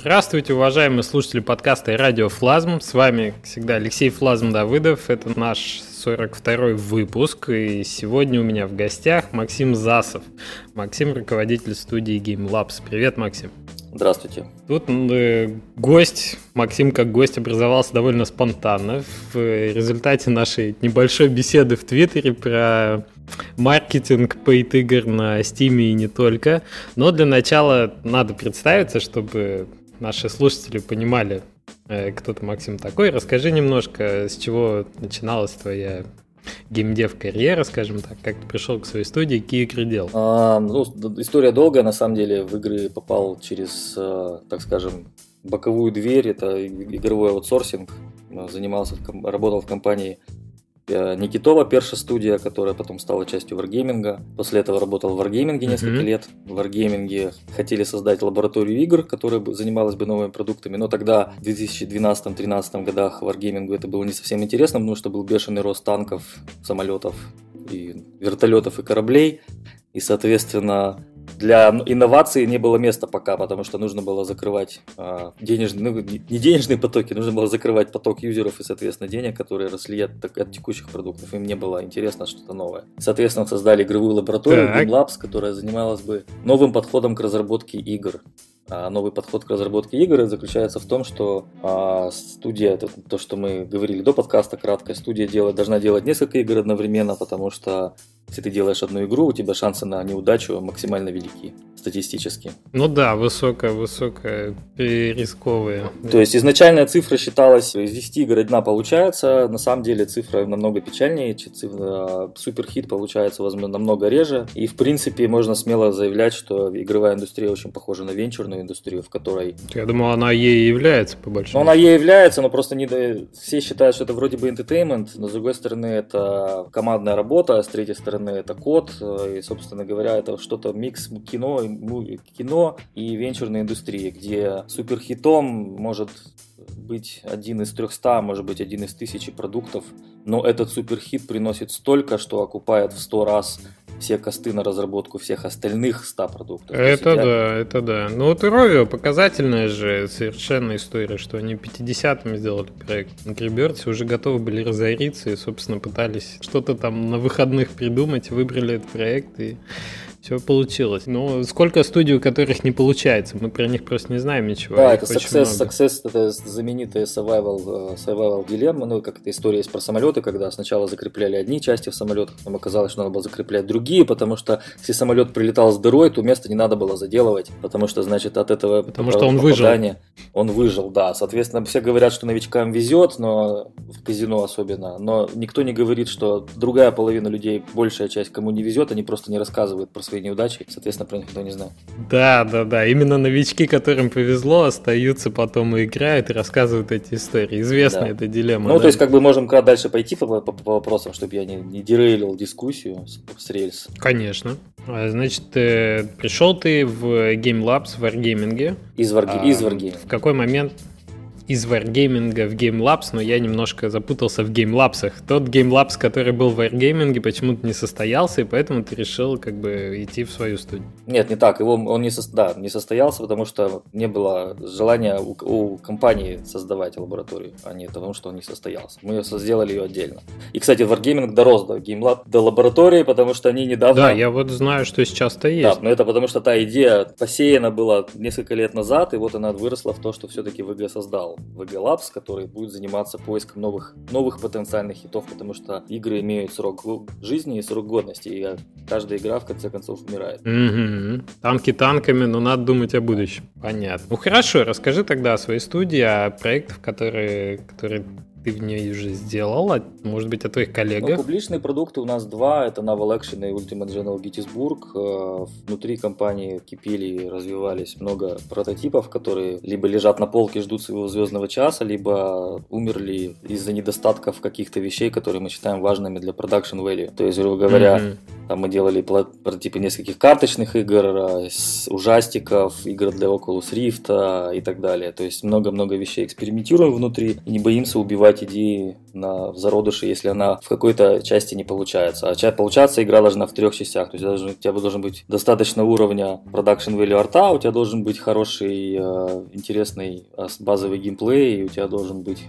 Здравствуйте, уважаемые слушатели подкаста и радио Флазм. С вами, как всегда, Алексей Флазм Давыдов. Это наш 42-й выпуск. И сегодня у меня в гостях Максим Засов. Максим – руководитель студии Game Labs. Привет, Максим. Здравствуйте. Тут э, гость, Максим как гость образовался довольно спонтанно в результате нашей небольшой беседы в Твиттере про маркетинг paid игр на Steam и не только. Но для начала надо представиться, чтобы наши слушатели понимали, э, кто ты, Максим, такой. Расскажи немножко, с чего начиналась твоя геймдев карьера, скажем так, как ты пришел к своей студии, какие игры делал? А, ну, история долгая, на самом деле, в игры попал через, э, так скажем, боковую дверь, это игровой аутсорсинг, занимался, работал в компании Э, Никитова, перша студия, которая потом стала частью Wargaming. После этого работал в Wargaming несколько mm-hmm. лет. В Wargaming хотели создать лабораторию игр, которая занималась бы новыми продуктами, но тогда в 2012-2013 годах Wargaming это было не совсем интересно, потому что был бешеный рост танков, самолетов и вертолетов и кораблей. И, соответственно, для инноваций не было места пока, потому что нужно было закрывать э, денежные, ну, не денежные потоки, нужно было закрывать поток юзеров и, соответственно, денег, которые росли от, от текущих продуктов. Им не было интересно что-то новое. Соответственно, создали игровую лабораторию так. Game Labs, которая занималась бы новым подходом к разработке игр. А новый подход к разработке игр заключается в том, что а, студия, это то, что мы говорили до подкаста кратко, студия делает, должна делать несколько игр одновременно, потому что если ты делаешь одну игру, у тебя шансы на неудачу максимально велики статистически. Ну да, высокая, высокая, рисковая. То есть изначальная цифра считалась, из 10 игр одна получается, на самом деле цифра намного печальнее, цифра, суперхит получается, возможно, намного реже. И в принципе можно смело заявлять, что игровая индустрия очень похожа на венчурную индустрию, в которой... Я думал, она ей является по большому Ну она ей является, но просто не... все считают, что это вроде бы entertainment, но с другой стороны это командная работа, а с третьей стороны стороны, это код, э, и, собственно говоря, это что-то микс кино, кино и венчурной индустрии, где суперхитом может быть один из 300, может быть один из тысячи продуктов, но этот суперхит приносит столько, что окупает в 100 раз все косты на разработку всех остальных 100 продуктов. Это да, я... это да. Ну вот Rovio показательная же совершенно история, что они 50-м сделали проект. Angry Birds уже готовы были разориться и, собственно, пытались что-то там на выходных придумать, выбрали этот проект и все получилось. Но сколько студий, у которых не получается? Мы про них просто не знаем ничего. Да, это Success, Success, это знаменитая survival, э, survival dilemma, ну, как эта история есть про самолеты, когда сначала закрепляли одни части в самолетах, потом оказалось, что надо было закреплять другие, потому что если самолет прилетал с дырой, то место не надо было заделывать, потому что, значит, от этого Потому что он выжил. Он выжил, да. Соответственно, все говорят, что новичкам везет, но в казино особенно, но никто не говорит, что другая половина людей, большая часть, кому не везет, они просто не рассказывают про свои неудачи, соответственно, про них никто не знает. Да, да, да. Именно новички, которым повезло, остаются потом и играют, и рассказывают эти истории. Известная да. эта дилемма. Ну, да? то есть, как бы можем как дальше пойти по, по, по вопросам, чтобы я не, не дерейлил дискуссию с, с рельс. Конечно. А, значит, э, пришел ты в Game Labs в Wargaming. Из, Warg... а, из Wargaming. В какой момент из Wargaming в Game Labs, но я немножко запутался в Game Labs. Тот Game Labs, который был в Wargaming, почему-то не состоялся, и поэтому ты решил как бы идти в свою студию. Нет, не так. Его, он не, со, да, не состоялся, потому что не было желания у, у компании создавать лабораторию, а не потому, что он не состоялся. Мы сделали ее отдельно. И, кстати, Wargaming дорос до Game Lab, до лаборатории, потому что они недавно... Да, я вот знаю, что сейчас-то есть. Да, но это потому что та идея посеяна была несколько лет назад, и вот она выросла в то, что все-таки VG создал. VG Labs, который будет заниматься поиском новых, новых потенциальных хитов, потому что игры имеют срок жизни и срок годности, и каждая игра в конце концов умирает. Угу. Танки танками, но надо думать о будущем. Понятно. Ну хорошо, расскажи тогда о своей студии, о проектах, которые, которые ты в ней уже сделал, а может быть, о твоих коллегах? Ну, публичные продукты у нас два, это Naval Action и Ultimate General Gettysburg. Э, внутри компании кипели и развивались много прототипов, которые либо лежат на полке, ждут своего звездного часа, либо умерли из-за недостатков каких-то вещей, которые мы считаем важными для production value. То есть, грубо говоря, mm-hmm Там мы делали прототипы нескольких карточных игр, э, ужастиков, игр для Oculus Rift и так далее. То есть много-много вещей экспериментируем внутри и не боимся убивать идеи на зародыше, если она в какой-то части не получается. А получаться игра должна в трех частях. То есть должен, у тебя должен быть достаточно уровня production value арта, у тебя должен быть хороший, э, интересный э, базовый геймплей, и у тебя должен быть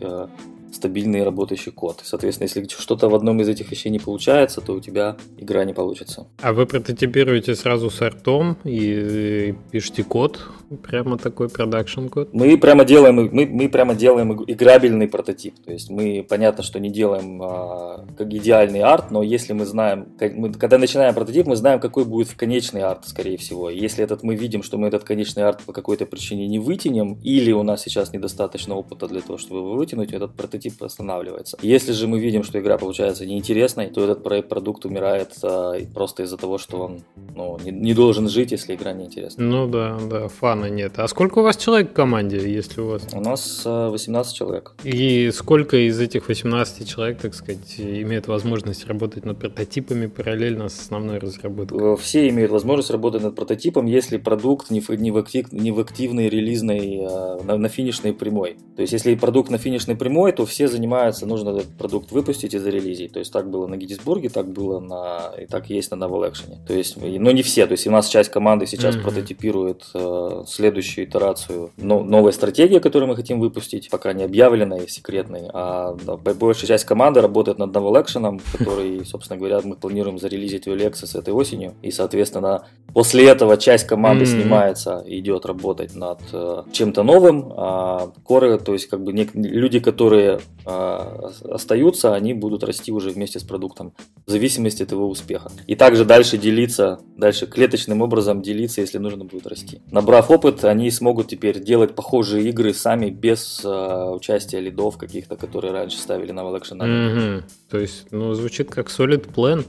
стабильный работающий код. Соответственно, если что-то в одном из этих вещей не получается, то у тебя игра не получится. А вы прототипируете сразу с артом и пишете код, прямо такой production код? Мы прямо делаем, мы, мы прямо делаем играбельный прототип. То есть мы, понятно, что не делаем а, как идеальный арт, но если мы знаем, мы, когда начинаем прототип, мы знаем, какой будет конечный арт, скорее всего. Если этот мы видим, что мы этот конечный арт по какой-то причине не вытянем, или у нас сейчас недостаточно опыта для того, чтобы вытянуть, этот прототип прототип останавливается. Если же мы видим, что игра получается неинтересной, то этот проект, продукт умирает а, просто из-за того, что он ну, не, не должен жить, если игра неинтересна. Ну да, да, фана нет. А сколько у вас человек в команде, если у вас? У нас а, 18 человек. И сколько из этих 18 человек, так сказать, имеют возможность работать над прототипами параллельно с основной разработкой? Все имеют возможность работать над прототипом, если продукт не в, не в, актив, не в активной релизной, а, на, на финишной прямой. То есть, если продукт на финишной прямой, то все занимаются, нужно этот продукт выпустить и зарелизить. То есть так было на Геттисбурге, так было на и так есть на Novel Action. То есть, но не все. То есть у нас часть команды сейчас mm-hmm. прототипирует э, следующую итерацию но, новой стратегии, которую мы хотим выпустить, пока не объявленной, секретной. А да, большая часть команды работает над Novel Action, который, собственно говоря, мы планируем зарелизить в Lexus этой осенью. И, соответственно, после этого часть команды mm-hmm. снимается и идет работать над э, чем-то новым. А коры, то есть как бы не, люди, которые а, остаются, они будут расти уже вместе с продуктом, в зависимости от его успеха. И также дальше делиться, дальше клеточным образом делиться, если нужно будет расти. Набрав опыт, они смогут теперь делать похожие игры сами без uh, участия лидов каких-то, которые раньше ставили на Action. Mm-hmm. То есть, ну, звучит как solid plan.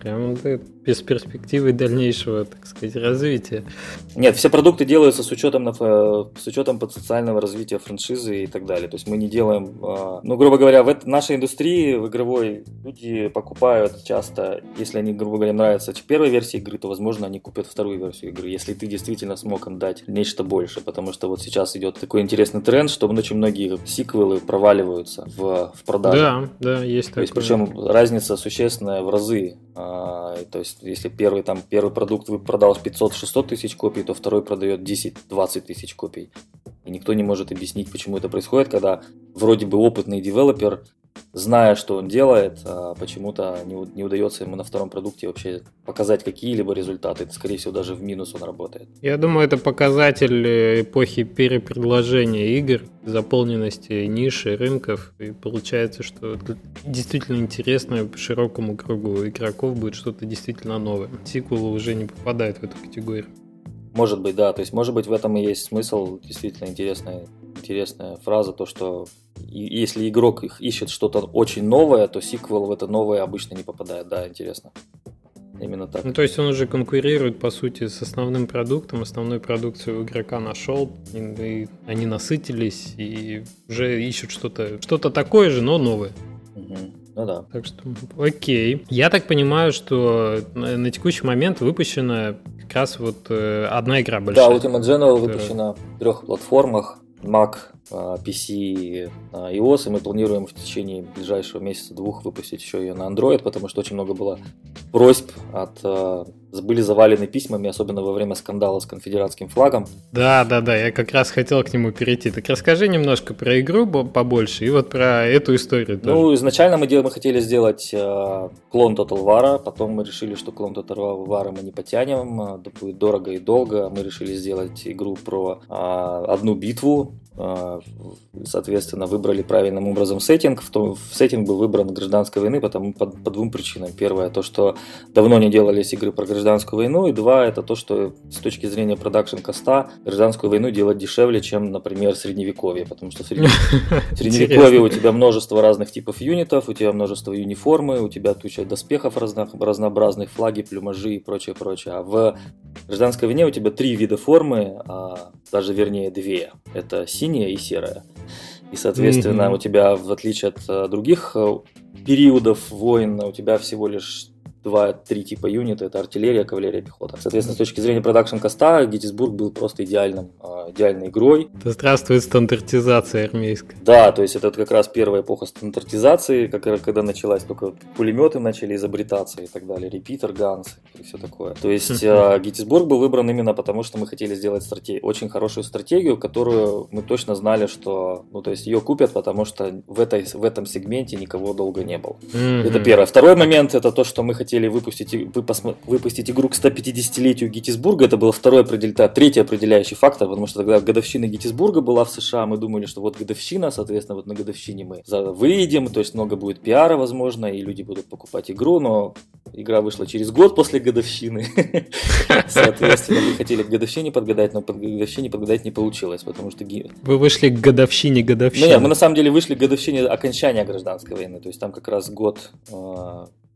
Прям без перспективы дальнейшего, так сказать, развития. Нет, все продукты делаются с учетом, с учетом социального развития франшизы и так далее. То есть мы не делаем, а, ну, грубо говоря, в нашей индустрии, в игровой, люди покупают часто, если они, грубо говоря, нравятся первой версии игры, то, возможно, они купят вторую версию игры, если ты действительно смог им дать нечто больше. Потому что вот сейчас идет такой интересный тренд, что очень многие сиквелы проваливаются в, в продаже. Да, да, есть такое. То есть, причем разница существенная в разы. А, то есть если первый, там, первый продукт вы продал 500-600 тысяч копий, то второй продает 10-20 тысяч копий. И никто не может объяснить, почему это происходит, когда вроде бы опытный девелопер, зная, что он делает, а почему-то не, не удается ему на втором продукте вообще показать какие-либо результаты. Это, скорее всего, даже в минус он работает. Я думаю, это показатель э, эпохи перепредложения игр, заполненности ниши, рынков. И получается, что действительно интересно широкому кругу игроков будет что-то действительно новое. Сиквелы уже не попадают в эту категорию. Может быть, да. То есть, может быть, в этом и есть смысл. Действительно интересная, интересная фраза, то, что если игрок их ищет что-то очень новое, то сиквел в это новое обычно не попадает. Да, интересно. Именно так. Ну, то есть он уже конкурирует, по сути, с основным продуктом. Основной продукт своего игрока нашел, и, и они насытились и уже ищут что-то что такое же, но новое. Угу. Ну да. Так что, окей. Я так понимаю, что на, на текущий момент выпущена как раз вот э, одна игра большая. Да, Ultimate General выпущена в трех платформах. Mac, PC, iOS, и мы планируем в течение ближайшего месяца-двух выпустить еще ее на Android, потому что очень много было просьб от... Были завалены письмами, особенно во время скандала с конфедератским флагом. Да, да, да, я как раз хотел к нему перейти. Так расскажи немножко про игру побольше и вот про эту историю тоже. Ну, изначально мы, дел... мы хотели сделать э, клон Total War, потом мы решили, что клон Total War мы не потянем, это будет дорого и долго. Мы решили сделать игру про э, одну битву, а, соответственно, выбрали правильным образом сеттинг. В, том, в сеттинг был выбран гражданской войны потому, по, по двум причинам. Первое, то, что давно не делались игры про гражданскую войну, и два, это то, что с точки зрения production cost а гражданскую войну делать дешевле, чем, например, средневековье, потому что в средневековье у тебя множество разных типов юнитов, у тебя множество uniform ы, у тебя туча доспехов разнообразных, флаги, плюмажи и прочее, прочее. А в гражданской войне у тебя три вида формы, а даже вернее две. Это синяя и серая. И, соответственно, mm-hmm. у тебя, в отличие от э, других э, периодов войн, у тебя всего лишь два-три типа юнита, это артиллерия, кавалерия, пехота. Соответственно, с точки зрения продакшн коста, Геттисбург был просто идеальным, а, идеальной игрой. Да здравствует стандартизация армейская. Да, то есть это как раз первая эпоха стандартизации, как, когда началась только пулеметы начали изобретаться и так далее, репитер, ганс и все такое. То есть Геттисбург был выбран именно потому, что мы хотели сделать стратег... очень хорошую стратегию, которую мы точно знали, что, ну, то есть ее купят, потому что в, этой, в этом сегменте никого долго не было. Это первое. Второй момент, это то, что мы хотели выпустить, выпустить игру к 150-летию Геттисбурга, это был второй определяющий, третий определяющий фактор, потому что тогда годовщина Геттисбурга была в США, мы думали, что вот годовщина, соответственно, вот на годовщине мы выйдем, то есть много будет пиара, возможно, и люди будут покупать игру, но игра вышла через год после годовщины. Соответственно, мы хотели к годовщине подгадать, но под годовщине подгадать не получилось, потому что... Вы вышли к годовщине годовщины? Ну, нет, мы на самом деле вышли к годовщине окончания гражданской войны, то есть там как раз год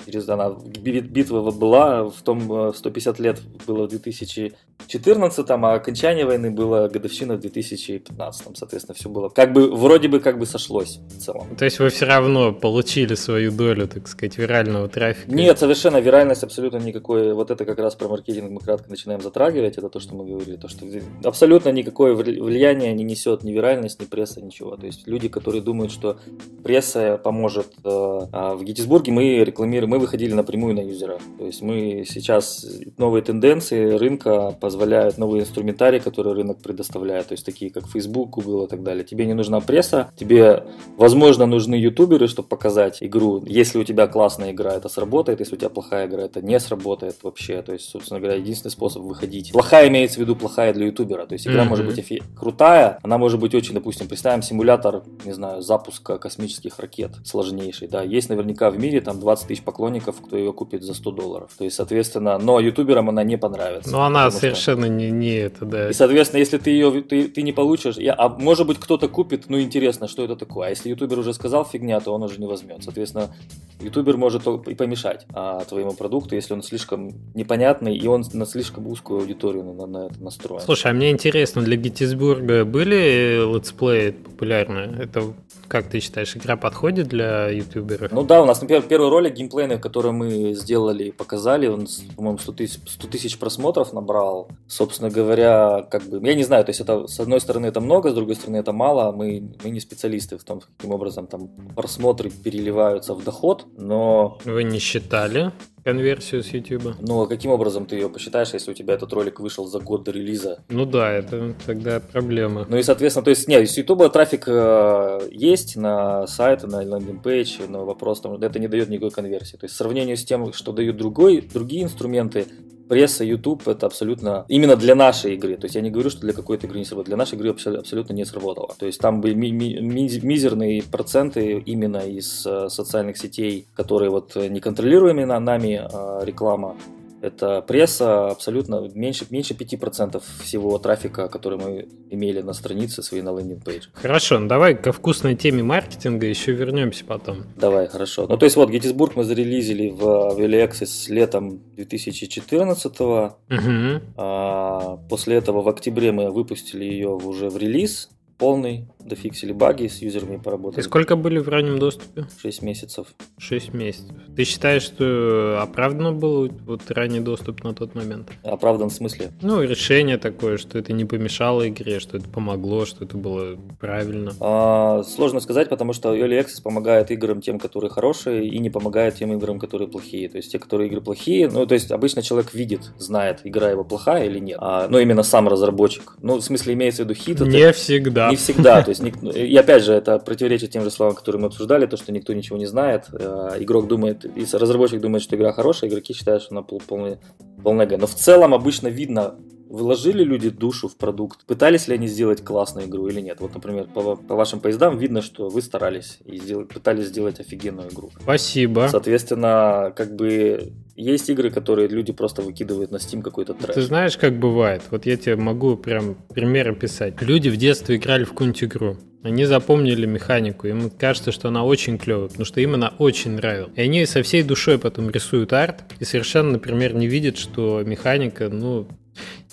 Через она битва была в том 150 э, лет было в 2014, а окончание войны было годовщина в 2015, соответственно, все было как бы вроде бы как бы сошлось в целом. То есть вы все равно получили свою долю, так сказать, вирального трафика? Нет, совершенно виральность абсолютно никакой. Вот это как раз про маркетинг мы кратко начинаем затрагивать, это то, что мы говорили, то что абсолютно никакое влияние не несет ни виральность, ни пресса, ничего. То есть люди, которые думают, что пресса поможет э, а в Геттисбурге, мы рекламируем мы выходили напрямую на юзера. То есть мы сейчас новые тенденции рынка позволяют, новые инструментарии, которые рынок предоставляет, то есть такие как Facebook, Google и так далее. Тебе не нужна пресса, тебе, возможно, нужны ютуберы, чтобы показать игру. Если у тебя классная игра, это сработает, если у тебя плохая игра, это не сработает вообще. То есть, собственно говоря, единственный способ выходить. Плохая имеется в виду плохая для ютубера. То есть игра mm-hmm. может быть эфи- крутая, она может быть очень, допустим, представим симулятор, не знаю, запуска космических ракет сложнейший. Да, есть наверняка в мире там 20 тысяч поклонников кто ее купит за 100 долларов. То есть, соответственно, но ютуберам она не понравится. Но она совершенно что... не, не это, да. И, соответственно, если ты ее ты, ты не получишь, я, а может быть кто-то купит, ну интересно, что это такое. А если ютубер уже сказал фигня, то он уже не возьмет. Соответственно, ютубер может и помешать а, твоему продукту, если он слишком непонятный и он на слишком узкую аудиторию на, на это настроен. Слушай, а мне интересно, для Геттисбурга были летсплеи популярные? Это как ты считаешь, игра подходит для ютуберов? Ну да, у нас, например, первый ролик геймплейный, который мы сделали и показали, он, по-моему, 100 тысяч, 100 тысяч просмотров набрал. Собственно говоря, как бы, я не знаю, то есть это, с одной стороны, это много, с другой стороны, это мало. Мы, мы не специалисты в том, каким образом там просмотры переливаются в доход, но... Вы не считали? Конверсию с YouTube. Ну, а каким образом ты ее посчитаешь, если у тебя этот ролик вышел за год до релиза? Ну да, это тогда проблема. Ну и, соответственно, то есть, нет, с YouTube трафик э, есть на сайты, на landing page, но вопрос там, это не дает никакой конверсии. То есть, в сравнении с тем, что дают другой, другие инструменты, пресса, YouTube это абсолютно именно для нашей игры. То есть я не говорю, что для какой-то игры не сработало. Для нашей игры абсолютно не сработало. То есть там были ми- ми- мизерные проценты именно из э, социальных сетей, которые вот не контролируемые нами э, реклама это пресса абсолютно меньше, меньше 5% всего трафика, который мы имели на странице своей на лендинг-пейдж. Хорошо, ну давай ко вкусной теме маркетинга еще вернемся потом. Давай, хорошо. Ну, то есть вот Геттисбург мы зарелизили в Early Access летом 2014 угу. а, После этого в октябре мы выпустили ее уже в релиз полный, дофиксили баги, с юзерами поработали. И сколько были в раннем доступе? 6 месяцев. 6 месяцев. Ты считаешь, что оправданно был вот ранний доступ на тот момент? Оправдан в смысле? Ну, решение такое, что это не помешало игре, что это помогло, что это было правильно. А, сложно сказать, потому что Early Access помогает играм тем, которые хорошие, и не помогает тем играм, которые плохие. То есть те, которые игры плохие, ну, то есть обычно человек видит, знает, игра его плохая или нет. А, ну, именно сам разработчик. Ну, в смысле, имеется в виду хит. Не это... всегда. Не всегда. То есть, и опять же, это противоречит тем же словам, которые мы обсуждали, то, что никто ничего не знает. Э, игрок думает, разработчик думает, что игра хорошая, игроки считают, что она полная, полная Но в целом обычно видно, вложили люди душу в продукт, пытались ли они сделать классную игру или нет. Вот, например, по, по вашим поездам видно, что вы старались и сделали, пытались сделать офигенную игру. Спасибо. Соответственно, как бы есть игры, которые люди просто выкидывают на Steam какой-то трэш. Ты знаешь, как бывает? Вот я тебе могу прям примеры писать. Люди в детстве играли в какую-нибудь игру. Они запомнили механику, им кажется, что она очень клевая, потому что им она очень нравилась. И они со всей душой потом рисуют арт и совершенно, например, не видят, что механика, ну,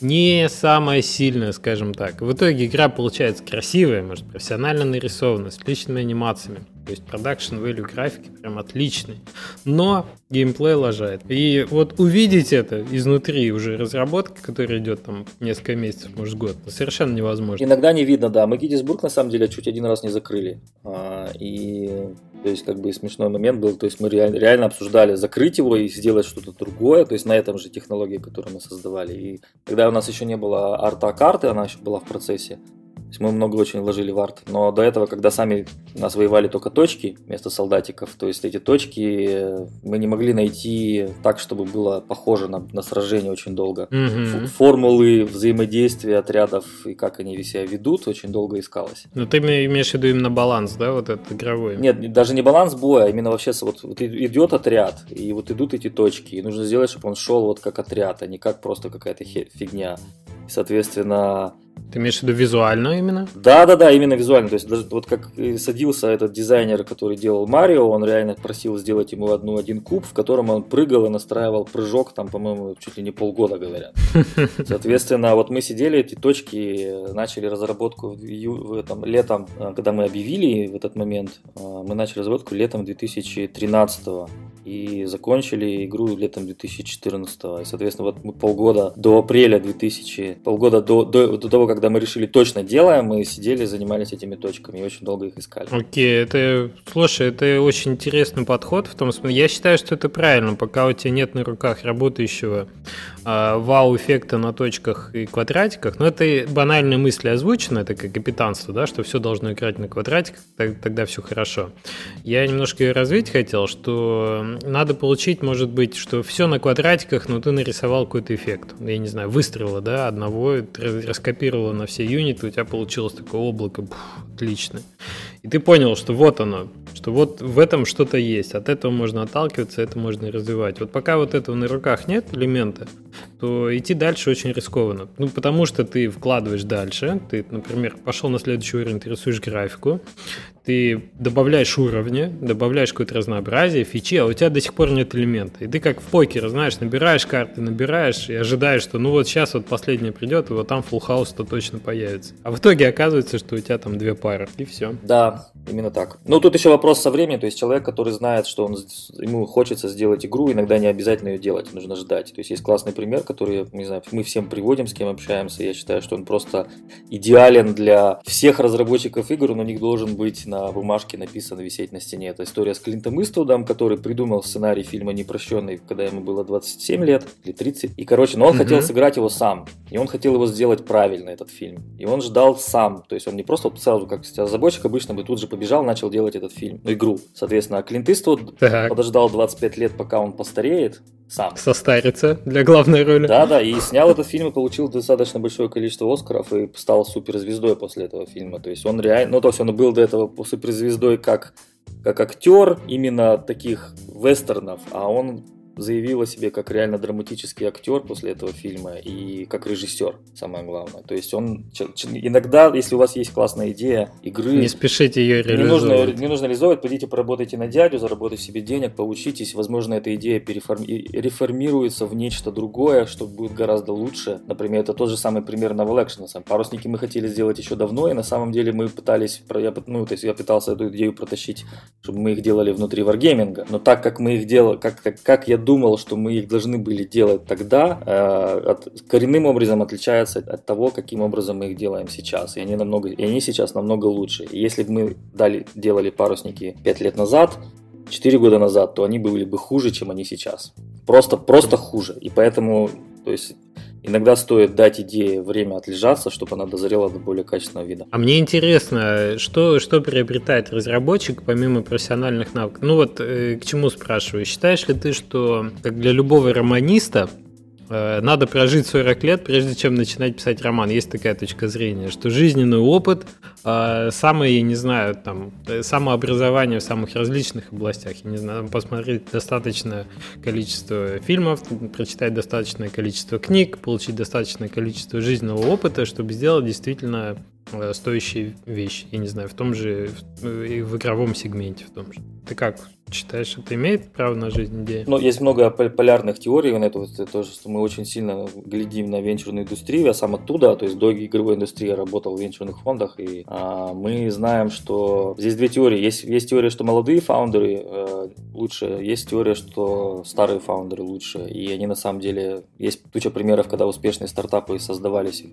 не самая сильная, скажем так. В итоге игра получается красивая, может, профессионально нарисована, с отличными анимациями. То есть продакшн value графики прям отличный. Но геймплей лажает. И вот увидеть это изнутри уже разработки, которая идет там несколько месяцев, может год, совершенно невозможно. Иногда не видно, да. Мы Геттисбург на самом деле чуть один раз не закрыли. А, и то есть, как бы смешной момент был, то есть мы реально, реально обсуждали закрыть его и сделать что-то другое, то есть на этом же технологии, которую мы создавали. И когда у нас еще не было арта карты, она еще была в процессе, то есть мы много очень вложили в арт. Но до этого, когда сами нас воевали только точки вместо солдатиков, то есть эти точки э, мы не могли найти так, чтобы было похоже на, на сражение очень долго. Mm-hmm. Формулы взаимодействия отрядов и как они себя ведут очень долго искалось. Но ты имеешь в виду именно баланс, да, вот этот игровой? Нет, даже не баланс боя, а именно вообще вот, вот идет отряд, и вот идут эти точки, и нужно сделать, чтобы он шел вот как отряд, а не как просто какая-то фигня. И, соответственно, ты имеешь в виду визуально именно? Да, да, да, именно визуально. То есть даже вот как садился этот дизайнер, который делал Марио, он реально просил сделать ему одну один куб, в котором он прыгал и настраивал прыжок, там, по-моему, чуть ли не полгода говорят. Соответственно, вот мы сидели, эти точки, начали разработку в, в этом летом, а, когда мы объявили в этот момент, а, мы начали разработку летом 2013 и закончили игру летом 2014. И, соответственно, вот мы полгода до апреля 2000, полгода до, до, до того, когда мы решили точно делаем, мы сидели, занимались этими точками и очень долго их искали. Окей, okay, это, слушай, это очень интересный подход в том смысле, я считаю, что это правильно, пока у тебя нет на руках работающего вау-эффекта на точках и квадратиках, но это банальная мысль озвучена, это как капитанство, да, что все должно играть на квадратиках, тогда все хорошо. Я немножко ее развить хотел, что надо получить, может быть, что все на квадратиках, но ты нарисовал какой-то эффект. Я не знаю, выстрела, да, одного, раскопировал на все юниты, у тебя получилось такое облако, пух, отлично. И ты понял, что вот оно, что вот в этом что-то есть, от этого можно отталкиваться, это можно развивать. Вот пока вот этого на руках нет элемента, то идти дальше очень рискованно. Ну, потому что ты вкладываешь дальше, ты, например, пошел на следующий уровень, ты рисуешь графику, ты добавляешь уровни, добавляешь какое-то разнообразие, фичи, а у тебя до сих пор нет элемента. И ты как в покере, знаешь, набираешь карты, набираешь и ожидаешь, что ну вот сейчас вот последняя придет, и вот там house-то точно появится. А в итоге оказывается, что у тебя там две пары, и все. Да, именно так. Ну, тут еще вопрос со временем, то есть человек, который знает, что он, ему хочется сделать игру, иногда не обязательно ее делать, нужно ждать. То есть есть классный пример, который, не знаю, мы всем приводим, с кем общаемся, я считаю, что он просто идеален для всех разработчиков игр, но у них должен быть на бумажке написано висеть на стене. Это история с Клинтом Иствудом, который придумал сценарий фильма «Непрощенный», когда ему было 27 лет или 30. И, короче, но он угу. хотел сыграть его сам. И он хотел его сделать правильно, этот фильм. И он ждал сам. То есть он не просто сразу, как разработчик обычно бы тут же побежал, начал делать этот фильм, ну, игру. Соответственно, а Клинт Иствуд так. подождал 25 лет, пока он постареет, сам. Состарится для главной роли. Да, да, и снял этот фильм и получил достаточно большое количество Оскаров и стал суперзвездой после этого фильма. То есть он реально, ну то есть он был до этого суперзвездой как, как актер именно таких вестернов, а он заявил о себе как реально драматический актер после этого фильма и как режиссер, самое главное. То есть он иногда, если у вас есть классная идея игры, не спешите ее реализовывать. Не нужно, не нужно реализовывать, пойдите поработайте на дядю, заработайте себе денег, поучитесь, возможно, эта идея переформи... реформируется в нечто другое, что будет гораздо лучше. Например, это тот же самый пример Novel Action. Парусники мы хотели сделать еще давно, и на самом деле мы пытались, я, ну, то есть я пытался эту идею протащить, чтобы мы их делали внутри варгейминга. Но так как мы их делали, как, как, как я думал, что мы их должны были делать тогда, э, от, коренным образом отличается от того, каким образом мы их делаем сейчас. И они, намного, и они сейчас намного лучше. И если бы мы дали, делали парусники 5 лет назад, 4 года назад, то они были бы хуже, чем они сейчас. Просто, просто хуже. И поэтому, то есть, Иногда стоит дать идее время отлежаться, чтобы она дозрела до более качественного вида. А мне интересно, что, что приобретает разработчик помимо профессиональных навыков? Ну вот э, к чему спрашиваю. Считаешь ли ты, что как для любого романиста надо прожить 40 лет, прежде чем начинать писать роман. Есть такая точка зрения, что жизненный опыт, э, самое, я не знаю, там, э, самообразование в самых различных областях, я не знаю, посмотреть достаточное количество фильмов, прочитать достаточное количество книг, получить достаточное количество жизненного опыта, чтобы сделать действительно э, стоящие вещи, я не знаю, в том же, и в игровом сегменте в том же. Ты как считаешь, это имеет право на жизнь идея? Ну, есть много полярных теорий на это, это тоже, что мы очень сильно глядим на венчурную индустрию, я сам оттуда, то есть до игровой индустрии работал в венчурных фондах, и а, мы знаем, что здесь две теории. Есть, есть теория, что молодые фаундеры э, лучше, есть теория, что старые фаундеры лучше, и они на самом деле, есть туча примеров, когда успешные стартапы создавались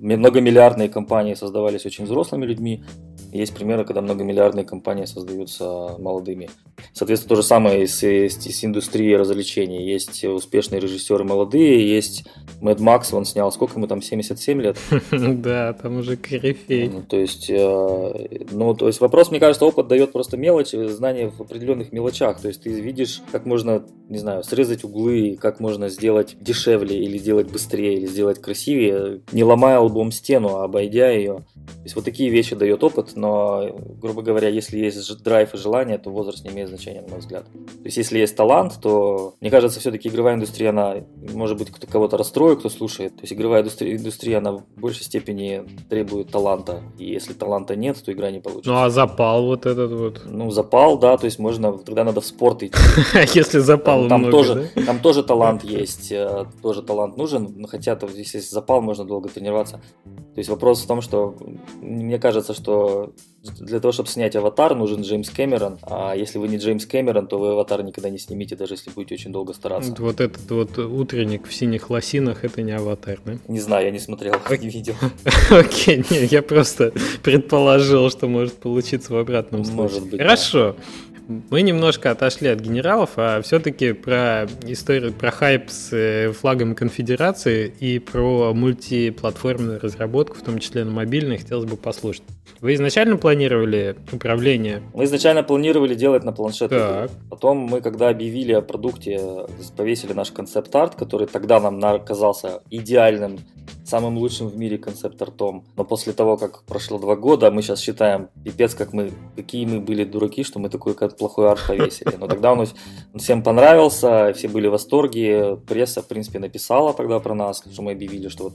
многомиллиардные компании создавались очень взрослыми людьми. Есть примеры, когда многомиллиардные компании создаются молодыми. Соответственно, то же самое и с, с, с индустрией развлечений. Есть успешные режиссеры молодые, есть Мэд Макс, он снял, сколько ему там, 77 лет? Да, там уже корифей. Ну, то есть, э, ну, то есть вопрос, мне кажется, опыт дает просто мелочи, знания в определенных мелочах. То есть ты видишь, как можно, не знаю, срезать углы, как можно сделать дешевле или сделать быстрее, или сделать красивее, не ломая лбом стену, а обойдя ее. То есть вот такие вещи дает опыт, но, грубо говоря, если есть драйв и желание, то возраст не имеет значения, на мой взгляд. То есть если есть талант, то, мне кажется, все-таки игровая индустрия, она, может быть, кто кого-то расстроит, кто слушает. То есть игровая индустрия, индустрия, она в большей степени требует таланта. И если таланта нет, то игра не получится. Ну а запал вот этот вот? Ну, запал, да, то есть можно, тогда надо в спорт идти. Если запал там, тоже, там тоже талант есть, э, тоже талант нужен, хотя если запал, можно долго тренироваться. То есть вопрос в том, что мне кажется, что для того, чтобы снять аватар, нужен Джеймс Кэмерон. А если вы не Джеймс Кэмерон, то вы аватар никогда не снимите, даже если будете очень долго стараться. Вот этот вот утренник в синих лосинах это не аватар, да? Не знаю, я не смотрел, не видел. Окей, нет, я просто предположил, что может получиться в обратном случае. Может быть. Хорошо. Мы немножко отошли от генералов, а все-таки про историю, про хайп с э, флагом конфедерации и про мультиплатформенную разработку, в том числе на мобильной, хотелось бы послушать. Вы изначально планировали управление? Мы изначально планировали делать на планшетах. Потом мы, когда объявили о продукте, повесили наш концепт-арт, который тогда нам казался идеальным, самым лучшим в мире концепт-артом. Но после того, как прошло два года, мы сейчас считаем, пипец, как мы, какие мы были дураки, что мы такой плохой арт повесили. Но тогда он, он всем понравился, все были в восторге. Пресса, в принципе, написала тогда про нас, что мы объявили, что вот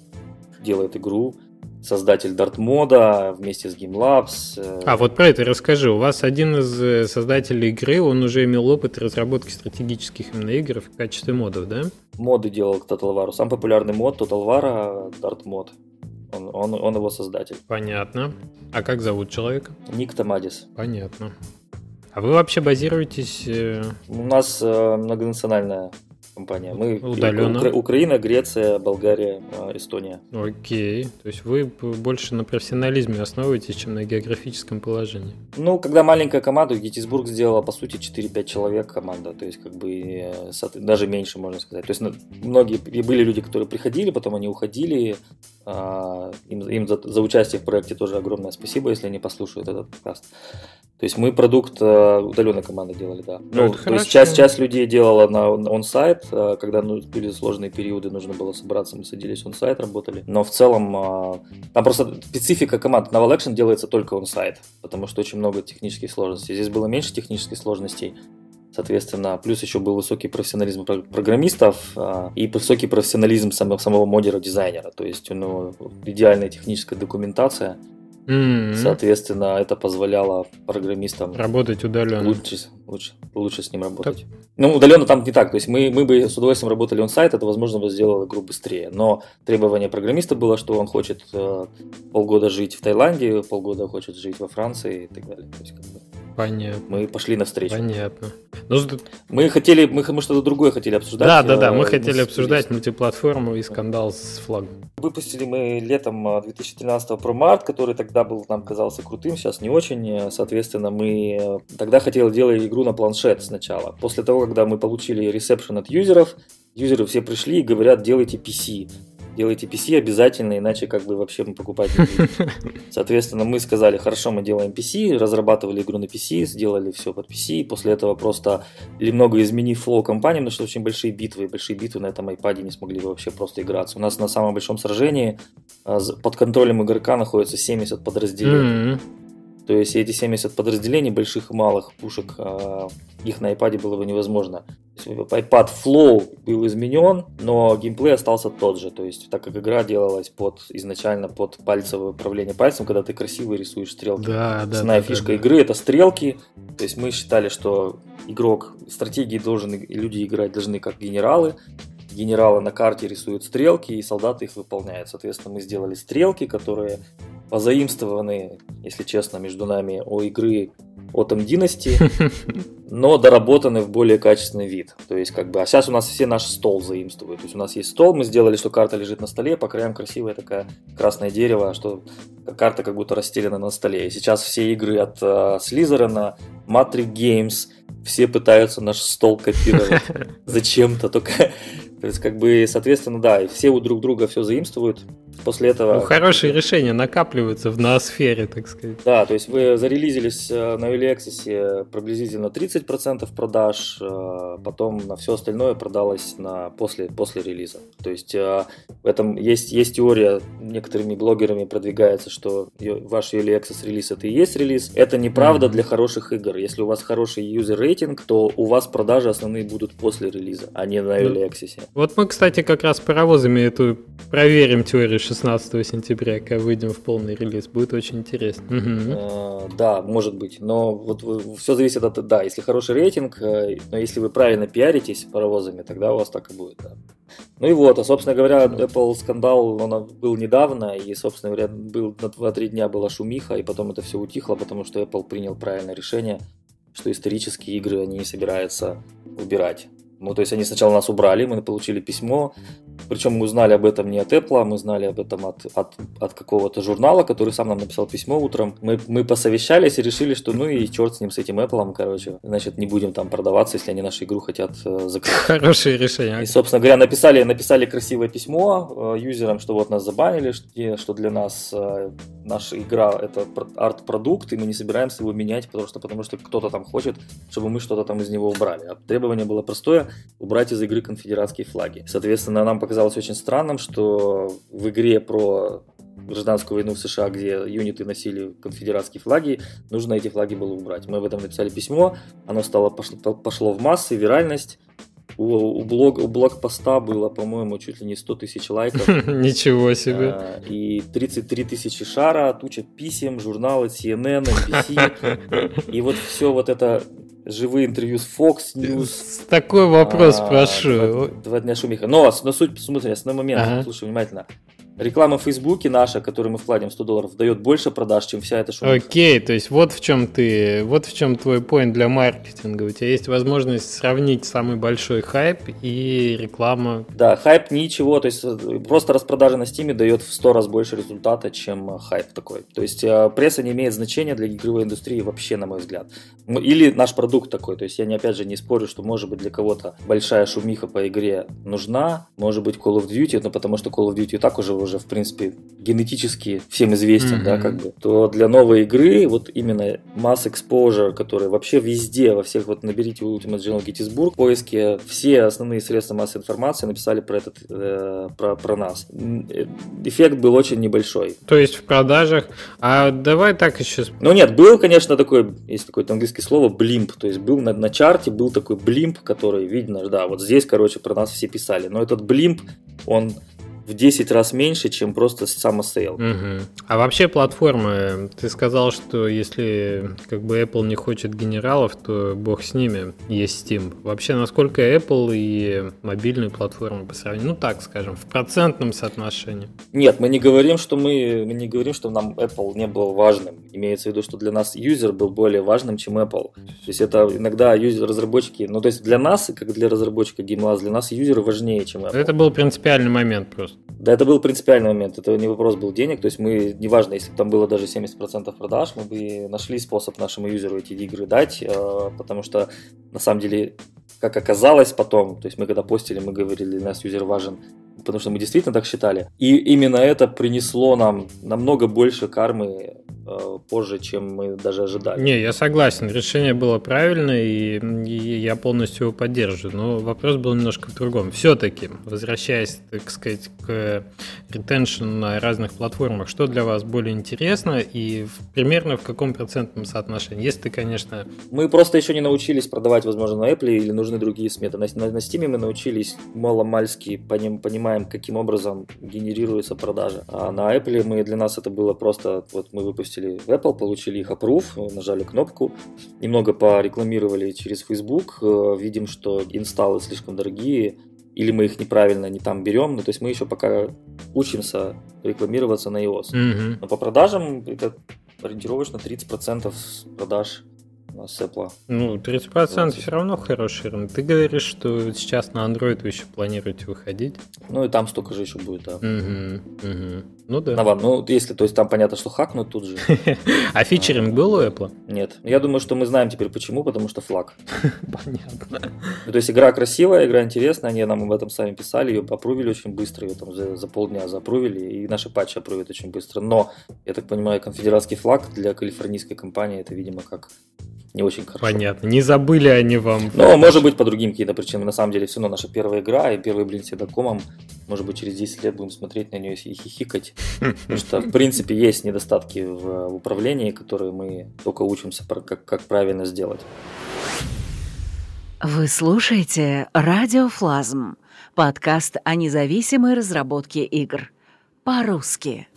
делает игру создатель Дартмода вместе с GameLabs. Э. А вот про это расскажи. У вас один из э, создателей игры, он уже имел опыт разработки стратегических именно игр в качестве модов, да? Моды делал к Total War. Сам популярный мод Total War, Дартмод. Он, он, он его создатель. Понятно. А как зовут человека? Ник Тамадис. Понятно. А вы вообще базируетесь... Э, У нас э, многонациональная компания. Мы Удаленно. Укра- Украина, Греция, Болгария, а, Эстония. Окей. То есть вы больше на профессионализме основываетесь, чем на географическом положении. Ну, когда маленькая команда, Гетисбург сделала, по сути, 4-5 человек команда. То есть, как бы, э, даже меньше, можно сказать. То есть, многие, были люди, которые приходили, потом они уходили. А, им, им за, за участие в проекте тоже огромное спасибо, если они послушают этот подкаст. То есть мы продукт э, удаленной команды делали, да. Ну, то есть часть, часть людей делала на он-сайт, э, когда ну, были сложные периоды, нужно было собраться, мы садились он-сайт, работали. Но в целом э, там просто специфика команд. На Action делается только он-сайт, потому что очень много технических сложностей. Здесь было меньше технических сложностей, соответственно, плюс еще был высокий профессионализм программистов и высокий профессионализм самого, самого модера-дизайнера, то есть у него идеальная техническая документация, Mm-hmm. Соответственно, это позволяло программистам работать удаленно. Лучше, лучше, лучше с ним работать. Так. Ну, удаленно там не так. То есть мы, мы бы с удовольствием работали он сайт, это, возможно, бы сделало игру быстрее. Но требование программиста было, что он хочет э, полгода жить в Таиланде, полгода хочет жить во Франции и так далее. То есть, как бы, Понятно. Мы пошли навстречу. Понятно. Ну, мы хотели, мы, мы что-то другое хотели обсуждать. Да, да, да, мы э, хотели обсуждать мультиплатформу и скандал с флагом. Выпустили мы летом 2013 про Март, который тогда был, нам казался крутым, сейчас не очень. Соответственно, мы э, тогда хотели делать игру на планшет сначала. После того, когда мы получили ресепшн от юзеров, юзеры все пришли и говорят, делайте PC делайте PC обязательно, иначе как бы вообще мы покупать не будем. Соответственно, мы сказали, хорошо, мы делаем PC, разрабатывали игру на PC, сделали все под PC, после этого просто немного изменив флоу компании, потому что очень большие битвы, большие битвы на этом iPad не смогли бы вообще просто играться. У нас на самом большом сражении а, под контролем игрока находится 70 подразделений. То есть эти 70 подразделений, больших и малых пушек, а, их на iPad было бы невозможно. iPad Flow был изменен, но геймплей остался тот же. То есть, так как игра делалась под изначально под пальцевое управление пальцем, когда ты красиво рисуешь стрелки. Да, да. Основная да, фишка да, игры это стрелки. То есть мы считали, что игрок стратегии должен люди играть должны как генералы. Генералы на карте рисуют стрелки, и солдаты их выполняют. Соответственно, мы сделали стрелки, которые позаимствованы, если честно, между нами о игры Autumn Dynasty, но доработаны в более качественный вид. То есть, как бы, а сейчас у нас все наш стол заимствуют. То есть, у нас есть стол, мы сделали, что карта лежит на столе, по краям красивое такое красное дерево, что карта как будто расстелена на столе. И сейчас все игры от uh, Slytherin, Matrix Games, все пытаются наш стол копировать зачем-то, только то есть, как бы, соответственно, да, и все у друг друга все заимствуют. После этого... Ну, хорошие решения накапливаются в ноосфере, так сказать. Да, то есть вы зарелизились э, на Early Access приблизительно 30% продаж, э, потом на все остальное продалось на после, после релиза. То есть э, в этом есть, есть теория, некоторыми блогерами продвигается, что ваш Early релиз это и есть релиз. Это неправда mm-hmm. для хороших игр. Если у вас хороший юзер рейтинг, то у вас продажи основные будут после релиза, а не на Early Access. Вот мы, кстати, как раз паровозами эту проверим теорию 16 сентября, когда выйдем в полный релиз. Будет очень интересно. Угу. Да, может быть. Но вот все зависит от... Да, если хороший рейтинг, э, но если вы правильно пиаритесь паровозами, тогда у вас так и будет. Да. Ну и вот, а собственно говоря, Apple скандал, он был недавно, и, собственно говоря, был на 2-3 дня была шумиха, и потом это все утихло, потому что Apple принял правильное решение, что исторические игры они не собираются убирать. Ну, то есть они сначала нас убрали, мы получили письмо, причем мы узнали об этом не от Apple, а мы знали об этом от, от, от какого-то журнала, который сам нам написал письмо утром. Мы, мы посовещались и решили, что ну и черт с ним, с этим Apple, короче. Значит, не будем там продаваться, если они нашу игру хотят э, закрыть. Хорошее решение. И, собственно говоря, написали, написали красивое письмо э, юзерам, что вот нас забанили, что, что для нас э, наша игра это арт-продукт, и мы не собираемся его менять, потому что, потому что кто-то там хочет, чтобы мы что-то там из него убрали. А требование было простое – убрать из игры конфедератские флаги. Соответственно, нам показалось очень странным, что в игре про гражданскую войну в США, где юниты носили конфедератские флаги, нужно эти флаги было убрать. Мы об этом написали письмо, оно стало пошло, пошло в массы, виральность. У, у, блог, у блокпоста было, по-моему, чуть ли не 100 тысяч лайков. Ничего себе. А, и 33 тысячи шара, туча писем, журналы CNN, NBC. И вот все вот это живые интервью с Fox News. Такой вопрос а, прошу. Два, два дня шумиха. Но, но суть, смотри, основной момент, ага. слушай внимательно. Реклама в Фейсбуке наша, которую мы вкладем 100 долларов, дает больше продаж, чем вся эта шумиха. Окей, то есть вот в чем ты, вот в чем твой поинт для маркетинга. У тебя есть возможность сравнить самый большой хайп и реклама. Да, хайп ничего, то есть э, просто распродажа на Стиме дает в 100 раз больше результата, чем э, хайп такой. То есть э, пресса не имеет значения для игровой индустрии вообще, на мой взгляд. Ну, или наш продукт такой, то есть я не опять же не спорю, что может быть для кого-то большая шумиха по игре нужна, может быть Call of Duty, но потому что Call of Duty так уже уже, в принципе, генетически всем известен, mm-hmm. да, как бы, то для новой игры вот именно масс exposure, который вообще везде, во всех, вот наберите Ultimate General Gettysburg, в поиске все основные средства массовой информации написали про этот, э, про, про нас. Эффект был очень небольшой. То есть в продажах, а давай так еще... Ну нет, был, конечно, такой, есть такое английское слово, блимп, то есть был на, на чарте, был такой блимп, который видно, да, вот здесь, короче, про нас все писали, но этот блимп, он в 10 раз меньше, чем просто самосейл. Угу. А вообще платформы, ты сказал, что если как бы Apple не хочет генералов, то бог с ними, есть Steam. Вообще, насколько Apple и мобильные платформы по сравнению, ну так скажем, в процентном соотношении? Нет, мы не говорим, что мы, мы не говорим, что нам Apple не был важным. Имеется в виду, что для нас юзер был более важным, чем Apple. То есть это иногда юзер разработчики, ну то есть для нас, как для разработчика GameLast, для нас юзеры важнее, чем Apple. Это был принципиальный момент просто. Да, это был принципиальный момент, это не вопрос был денег, то есть мы, неважно, если бы там было даже 70% продаж, мы бы нашли способ нашему юзеру эти игры дать, э, потому что на самом деле, как оказалось потом, то есть мы когда постили, мы говорили, для нас юзер важен, потому что мы действительно так считали, и именно это принесло нам намного больше кармы позже, чем мы даже ожидали. Не, я согласен, решение было правильное, и, и я полностью его поддерживаю. Но вопрос был немножко в другом. Все-таки, возвращаясь, так сказать, к ретеншн на разных платформах, что для вас более интересно и примерно в каком процентном соотношении? Если ты, конечно... Мы просто еще не научились продавать, возможно, на Apple или нужны другие сметы. На, на, на Steam мы научились мало-мальски, поним, понимаем, каким образом генерируется продажа. А на Apple мы для нас это было просто, вот мы выпустили в Apple, получили их approve, нажали кнопку, немного порекламировали через Facebook, э, видим, что инсталлы слишком дорогие, или мы их неправильно не там берем, ну то есть мы еще пока учимся рекламироваться на iOS. Mm-hmm. Но по продажам это ориентировочно 30% продаж с Apple. Ну, 30% 20. все равно хороший рынок. Ты говоришь, что сейчас на Android вы еще планируете выходить? Ну и там столько же еще будет, да. Угу, угу. Ну да. Ну, ну, если, то есть там понятно, что хакнут тут же. А фичеринг был у Apple? Нет. Я думаю, что мы знаем теперь почему, потому что флаг. Понятно. Ну, то есть игра красивая, игра интересная, они нам об этом сами писали, ее попрувили очень быстро, ее там за, за полдня запрувили, и наши патчи опрувят очень быстро. Но, я так понимаю, конфедератский флаг для калифорнийской компании, это, видимо, как не очень хорошо. Понятно. Не забыли они вам. Но, может быть, по другим каким-то причинам. На самом деле, все равно наша первая игра и первый блин с седокомом. Может быть, через 10 лет будем смотреть на нее и хихикать. Потому что, в принципе, есть недостатки в управлении, которые мы только учимся, как, как правильно сделать. Вы слушаете «Радиофлазм» – подкаст о независимой разработке игр. По-русски.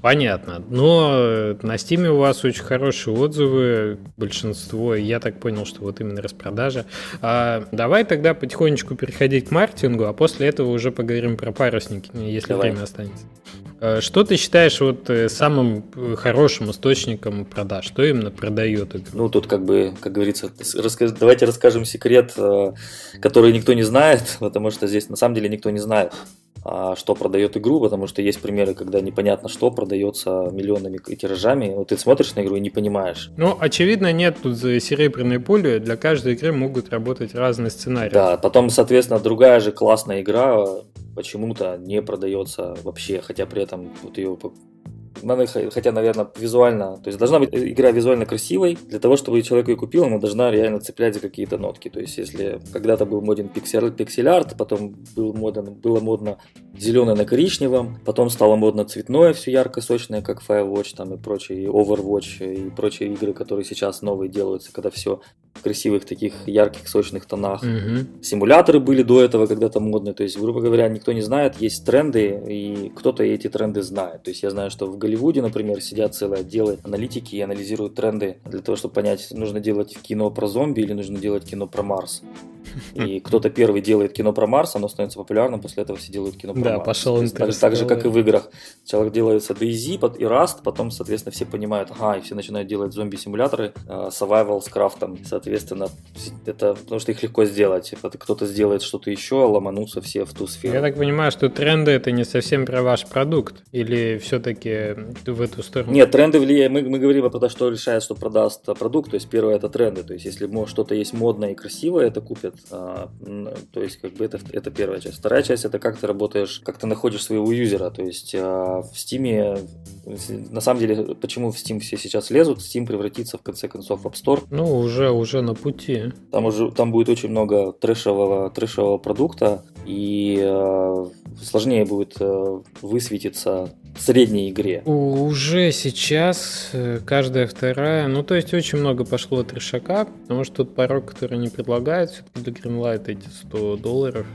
Понятно. Но э, на Steam у вас очень хорошие отзывы, большинство. Я так понял, что вот именно распродажа. А, давай тогда потихонечку переходить к маркетингу, а после этого уже поговорим про парусники, если давай. время останется. А, что ты считаешь вот э, самым э, хорошим источником продаж? Что именно продает игру? Ну, тут как бы, как говорится, рассказ... давайте расскажем секрет, который никто не знает, потому что здесь на самом деле никто не знает. А, что продает игру, потому что есть примеры, когда непонятно что продается миллионами тиражами. Вот ты смотришь на игру и не понимаешь. Ну, очевидно, нет тут серебряной пули. Для каждой игры могут работать разные сценарии. Да, потом, соответственно, другая же классная игра почему-то не продается вообще, хотя при этом вот ее надо, хотя, наверное, визуально, то есть должна быть игра визуально красивой, для того, чтобы человек ее купил, она должна реально цеплять за какие-то нотки. То есть, если когда-то был моден пиксель, пиксель-арт, потом был моден, было модно зеленое на коричневом, потом стало модно цветное, все ярко сочное, как Firewatch там и прочие, и Overwatch и прочие игры, которые сейчас новые делаются, когда все в красивых таких ярких сочных тонах. Угу. Симуляторы были до этого когда-то модные, то есть, грубо говоря, никто не знает, есть тренды, и кто-то эти тренды знает. То есть, я знаю, что в Голливуде, например, сидят целые отделы аналитики и анализируют тренды для того, чтобы понять, нужно делать кино про зомби или нужно делать кино про Марс. И кто-то первый делает кино про Марс, оно становится популярным, после этого все делают кино про да, Марс. пошел так, так же, как и в играх. Сначала делается DayZ и Rust, потом, соответственно, все понимают, ага, и все начинают делать зомби-симуляторы, uh, survival с крафтом. Соответственно, это потому что их легко сделать. Кто-то сделает что-то еще, ломанутся все в ту сферу. Я так понимаю, что тренды это не совсем про ваш продукт, или все-таки в эту сторону? Нет, тренды влияют. Мы, мы говорим про то, что решает, что продаст продукт. То есть первое это тренды. То есть если что-то есть модное и красивое, это купят. А, то есть, как бы это, это первая часть. Вторая часть это как ты работаешь, как ты находишь своего юзера. То есть а, в Steam, на самом деле, почему в Steam все сейчас лезут, Steam превратится в конце концов в App Store. Ну, уже, уже на пути. Там уже там будет очень много трэшевого, трэшевого продукта, и э, сложнее будет э, высветиться средней игре. Уже сейчас э, каждая вторая, ну то есть очень много пошло трешака, потому что тот порог, который они предлагают, все-таки для Greenlight эти 100 долларов,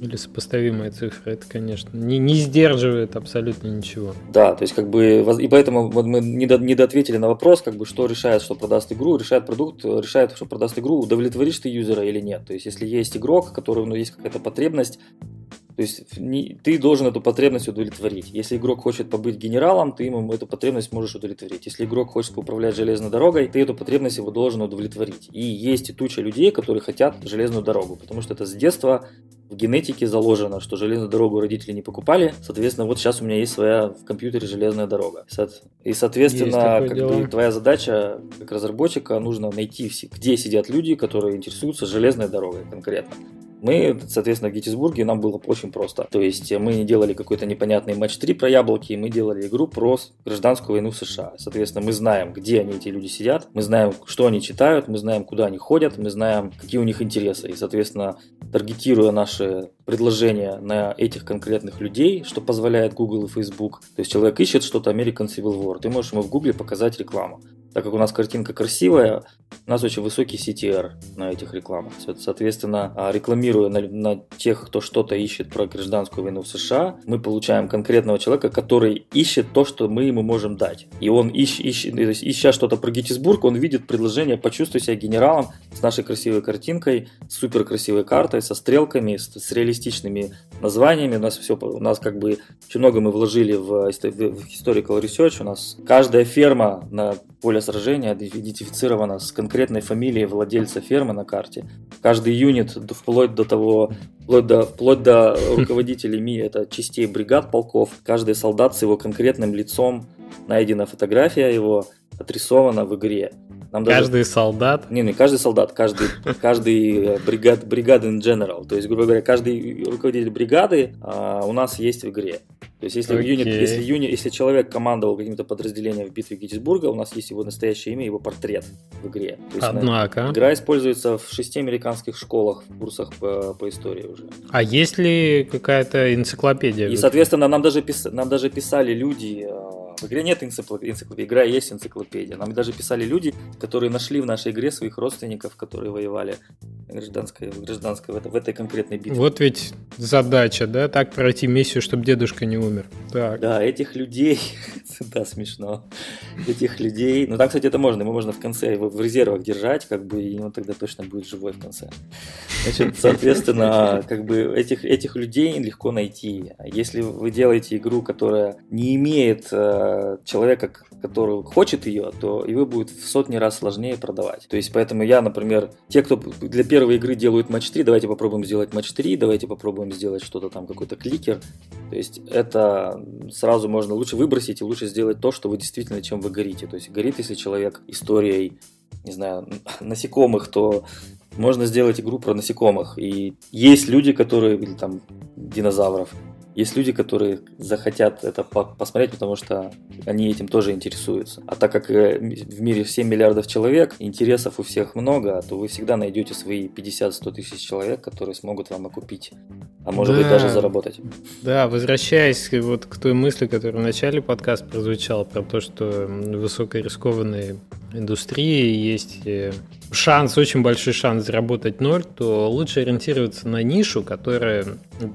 или сопоставимая цифра, это, конечно, не, не сдерживает абсолютно ничего. Да, то есть как бы, и поэтому вот мы не, до, не доответили на вопрос, как бы, что решает, что продаст игру, решает продукт, решает, что продаст игру, удовлетворишь ты юзера или нет. То есть если есть игрок, который, ну, есть какая-то потребность, то есть не, ты должен эту потребность удовлетворить. Если игрок хочет побыть генералом, ты ему эту потребность можешь удовлетворить. Если игрок хочет управлять железной дорогой, ты эту потребность его должен удовлетворить. И есть и туча людей, которые хотят железную дорогу, потому что это с детства в генетике заложено, что железную дорогу родители не покупали. Соответственно, вот сейчас у меня есть своя в компьютере железная дорога. И, соответственно, как бы, твоя задача как разработчика нужно найти, где сидят люди, которые интересуются железной дорогой конкретно Мы, соответственно, в Геттисбурге нам было очень просто. То есть мы не делали какой-то непонятный матч 3 про яблоки, мы делали игру про гражданскую войну в США. Соответственно, мы знаем, где они, эти люди, сидят, мы знаем, что они читают, мы знаем, куда они ходят, мы знаем, какие у них интересы. И, соответственно, таргетируя наши предложения на этих конкретных людей, что позволяет Google и Facebook. То есть человек ищет что-то American Civil War, ты можешь ему в Google показать рекламу. Так как у нас картинка красивая, у нас очень высокий CTR на этих рекламах. Соответственно, а, рекламируя на, на тех, кто что-то ищет про гражданскую войну в США, мы получаем конкретного человека, который ищет то, что мы ему можем дать. И он ищ, ищ, то ища что-то про Геттисбург, он видит предложение «Почувствуй себя генералом» с нашей красивой картинкой, с супер красивой картой, со стрелками, с, с реалистичными названиями. У нас все, у нас как бы очень много мы вложили в, в historical research. У нас каждая ферма на поле сражения идентифицировано с конкретной фамилией владельца фермы на карте. Каждый юнит, вплоть до того, вплоть до, вплоть до руководителей МИ, это частей бригад полков, каждый солдат с его конкретным лицом, найдена фотография его, отрисована в игре. Нам каждый даже... солдат? Не, не каждый солдат, каждый, каждый бригад, бригад in general. То есть, грубо говоря, каждый руководитель бригады а, у нас есть в игре. То есть, если, okay. юнит, если, юнит, если человек командовал каким-то подразделением в битве Геттисбурга, у нас есть его настоящее имя, его портрет в игре. То есть, Однако. Игра используется в шести американских школах, в курсах по, по истории уже. А есть ли какая-то энциклопедия? И, соответственно, нам даже, пис, нам даже писали люди а, в игре нет энциклопедии, игра есть энциклопедия. Нам даже писали люди, которые нашли в нашей игре своих родственников, которые воевали гражданской, гражданской в, это, в этой конкретной битве. Вот ведь задача, да, так пройти миссию, чтобы дедушка не умер. Так. Да, этих людей, да, смешно, этих людей, ну там, кстати, это можно, его можно в конце его в резервах держать, как бы, и он тогда точно будет живой в конце. Значит, соответственно, как бы этих, этих людей легко найти. Если вы делаете игру, которая не имеет э, человека, который хочет ее, то его будет в сотни раз сложнее продавать. То есть, поэтому я, например, те, кто для первой игры делают матч 3, давайте попробуем сделать матч 3, давайте попробуем сделать что-то там, какой-то кликер. То есть, это сразу можно лучше выбросить и лучше сделать то, что вы действительно, чем вы горите. То есть, горит, если человек историей не знаю, насекомых, то можно сделать игру про насекомых. И есть люди, которые, или там динозавров, есть люди, которые захотят это посмотреть, потому что они этим тоже интересуются. А так как э, в мире 7 миллиардов человек, интересов у всех много, то вы всегда найдете свои 50-100 тысяч человек, которые смогут вам окупить, а может да, быть даже заработать. Да, возвращаясь вот к той мысли, которая в начале подкаста прозвучала, про то, что высокорискованные индустрии есть э, шанс, очень большой шанс заработать ноль, то лучше ориентироваться на нишу, которая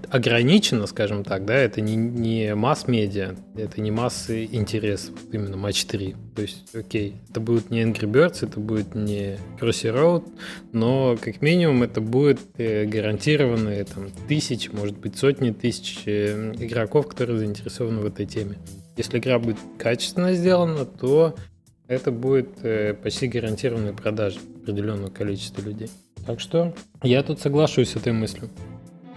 ограничена, скажем так, да, это не, не масс-медиа, это не массы интерес, именно матч 3. То есть, окей, это будет не Angry Birds, это будет не Crossy Road, но как минимум это будет э, гарантированные там тысячи, может быть сотни тысяч э, игроков, которые заинтересованы в этой теме. Если игра будет качественно сделана, то это будет э, почти гарантированная продажа определенного количества людей. Так что я тут соглашусь с этой мыслью.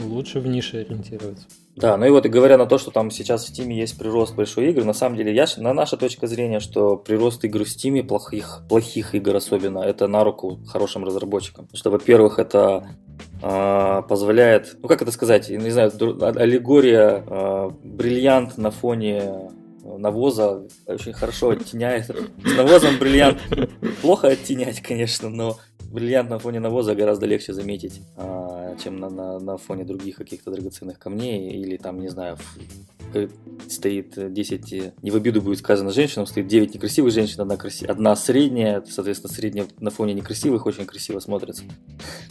Лучше в нише ориентироваться. Да, ну и вот и говоря на то, что там сейчас в Steam есть прирост большой игр, на самом деле, я, на наша точка зрения, что прирост игр в Steam, плохих, плохих игр особенно, это на руку хорошим разработчикам. Потому что, во-первых, это э, позволяет, ну как это сказать, не знаю, аллегория э, бриллиант на фоне навоза очень хорошо оттеняет. С навозом бриллиант плохо оттенять, конечно, но бриллиант на фоне навоза гораздо легче заметить, а, чем на, на, на фоне других каких-то драгоценных камней или там, не знаю, стоит 10, не в обиду будет сказано женщинам, стоит 9 некрасивых женщин, одна, краси, одна средняя, соответственно, средняя на фоне некрасивых очень красиво смотрится.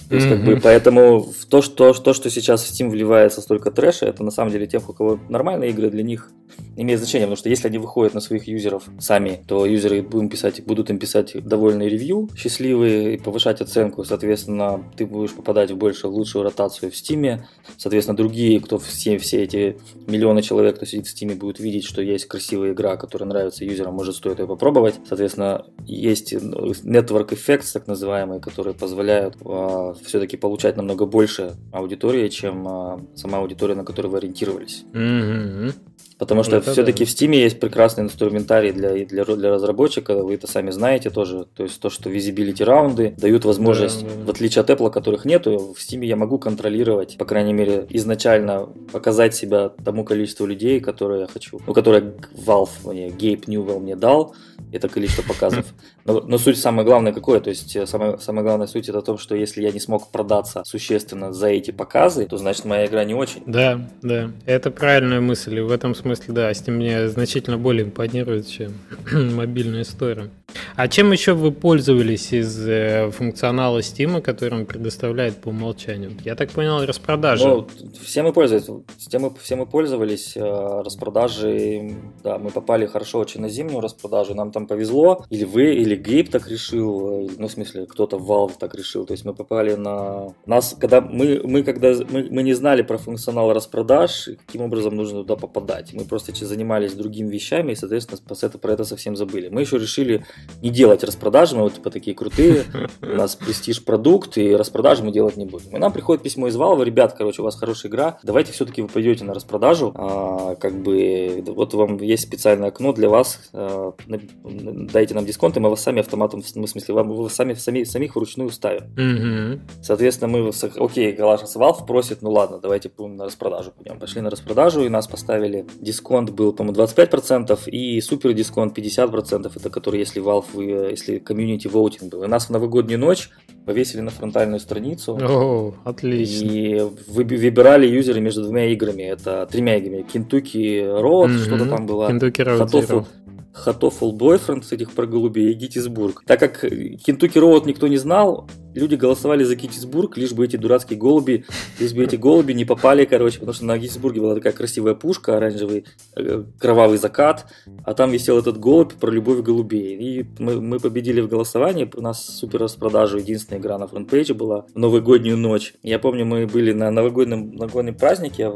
То есть, как бы, поэтому то что, то, что сейчас в Steam вливается столько трэша, это на самом деле тех, у кого нормальные игры, для них имеет значение, потому что если они выходят на своих юзеров сами, то юзеры будут, писать, будут им писать довольные ревью, счастливые, и повышать оценку, соответственно, ты будешь попадать в большую, лучшую ротацию в Steam, соответственно, другие, кто все, все эти миллионы человек, кто сидит в Steam, будут видеть, что есть красивая игра, которая нравится юзерам, может стоит ее попробовать, соответственно, есть network effects, так называемые, которые позволяют э, все-таки получать намного больше аудитории, чем э, сама аудитория, на которую вы ориентировались. Mm-hmm. Потому что это все-таки да. в Steam есть прекрасный инструментарий для, для, для разработчика, вы это сами знаете тоже. То есть то, что visibility раунды дают возможность, да, да, да. в отличие от Apple, которых нету, в Steam я могу контролировать, по крайней мере, изначально показать себя тому количеству людей, которые я хочу. Ну, которые Valve мне, Гейб Ньювелл мне дал, это количество показов. Но, но суть самое главное какое? То есть э, самое, самое главное суть это в том, что если я не смог продаться существенно за эти показы, то значит моя игра не очень. Да, да. Это правильная мысль. И в этом смысле, да, Steam мне значительно более импонирует, чем мобильная история. А чем еще вы пользовались из э, функционала Steam, который он предоставляет по умолчанию? Я так понял, распродажи. Ну, все мы пользовались, все мы, все мы пользовались э, распродажи. Да, мы попали хорошо очень на зимнюю распродажу. Нам там повезло. Или вы, или Гейб так решил. Э, ну, в смысле, кто-то в Valve так решил. То есть мы попали на... Нас, когда мы, мы когда мы, мы не знали про функционал распродаж, каким образом нужно туда попадать. Мы просто занимались другими вещами и, соответственно, про это совсем забыли. Мы еще решили не делать распродажи, мы вот типа такие крутые, у нас престиж продукт, и распродажи мы делать не будем. И нам приходит письмо из Valve, ребят, короче, у вас хорошая игра, давайте все-таки вы пойдете на распродажу, а, как бы, вот вам есть специальное окно для вас, а, дайте нам дисконт, и мы вас сами автоматом, ну, в смысле, вам, вы сами, сами самих вручную ставим. Mm-hmm. Соответственно, мы, окей, Галашас Valve просит, ну ладно, давайте на распродажу пойдем. Пошли на распродажу, и нас поставили, дисконт был, по-моему, 25%, и супер дисконт 50%, это который, если Valve, если комьюнити voting был. И нас в новогоднюю ночь повесили на фронтальную страницу. О, отлично. И выбирали юзеры между двумя играми. Это тремя играми. Kentucky Road, mm-hmm. что-то там было. Road Zero. Hatoful Boyfriend с этих про голубей и Геттисбург. Так как Kentucky Road никто не знал, люди голосовали за Геттисбург, лишь бы эти дурацкие голуби, лишь бы эти голуби не попали, короче, потому что на Геттисбурге была такая красивая пушка, оранжевый э, кровавый закат, а там висел этот голубь про любовь голубей. И мы, мы победили в голосовании, у нас супер распродажу, единственная игра на фронтпейдже была в новогоднюю ночь. Я помню, мы были на новогоднем, новогоднем празднике,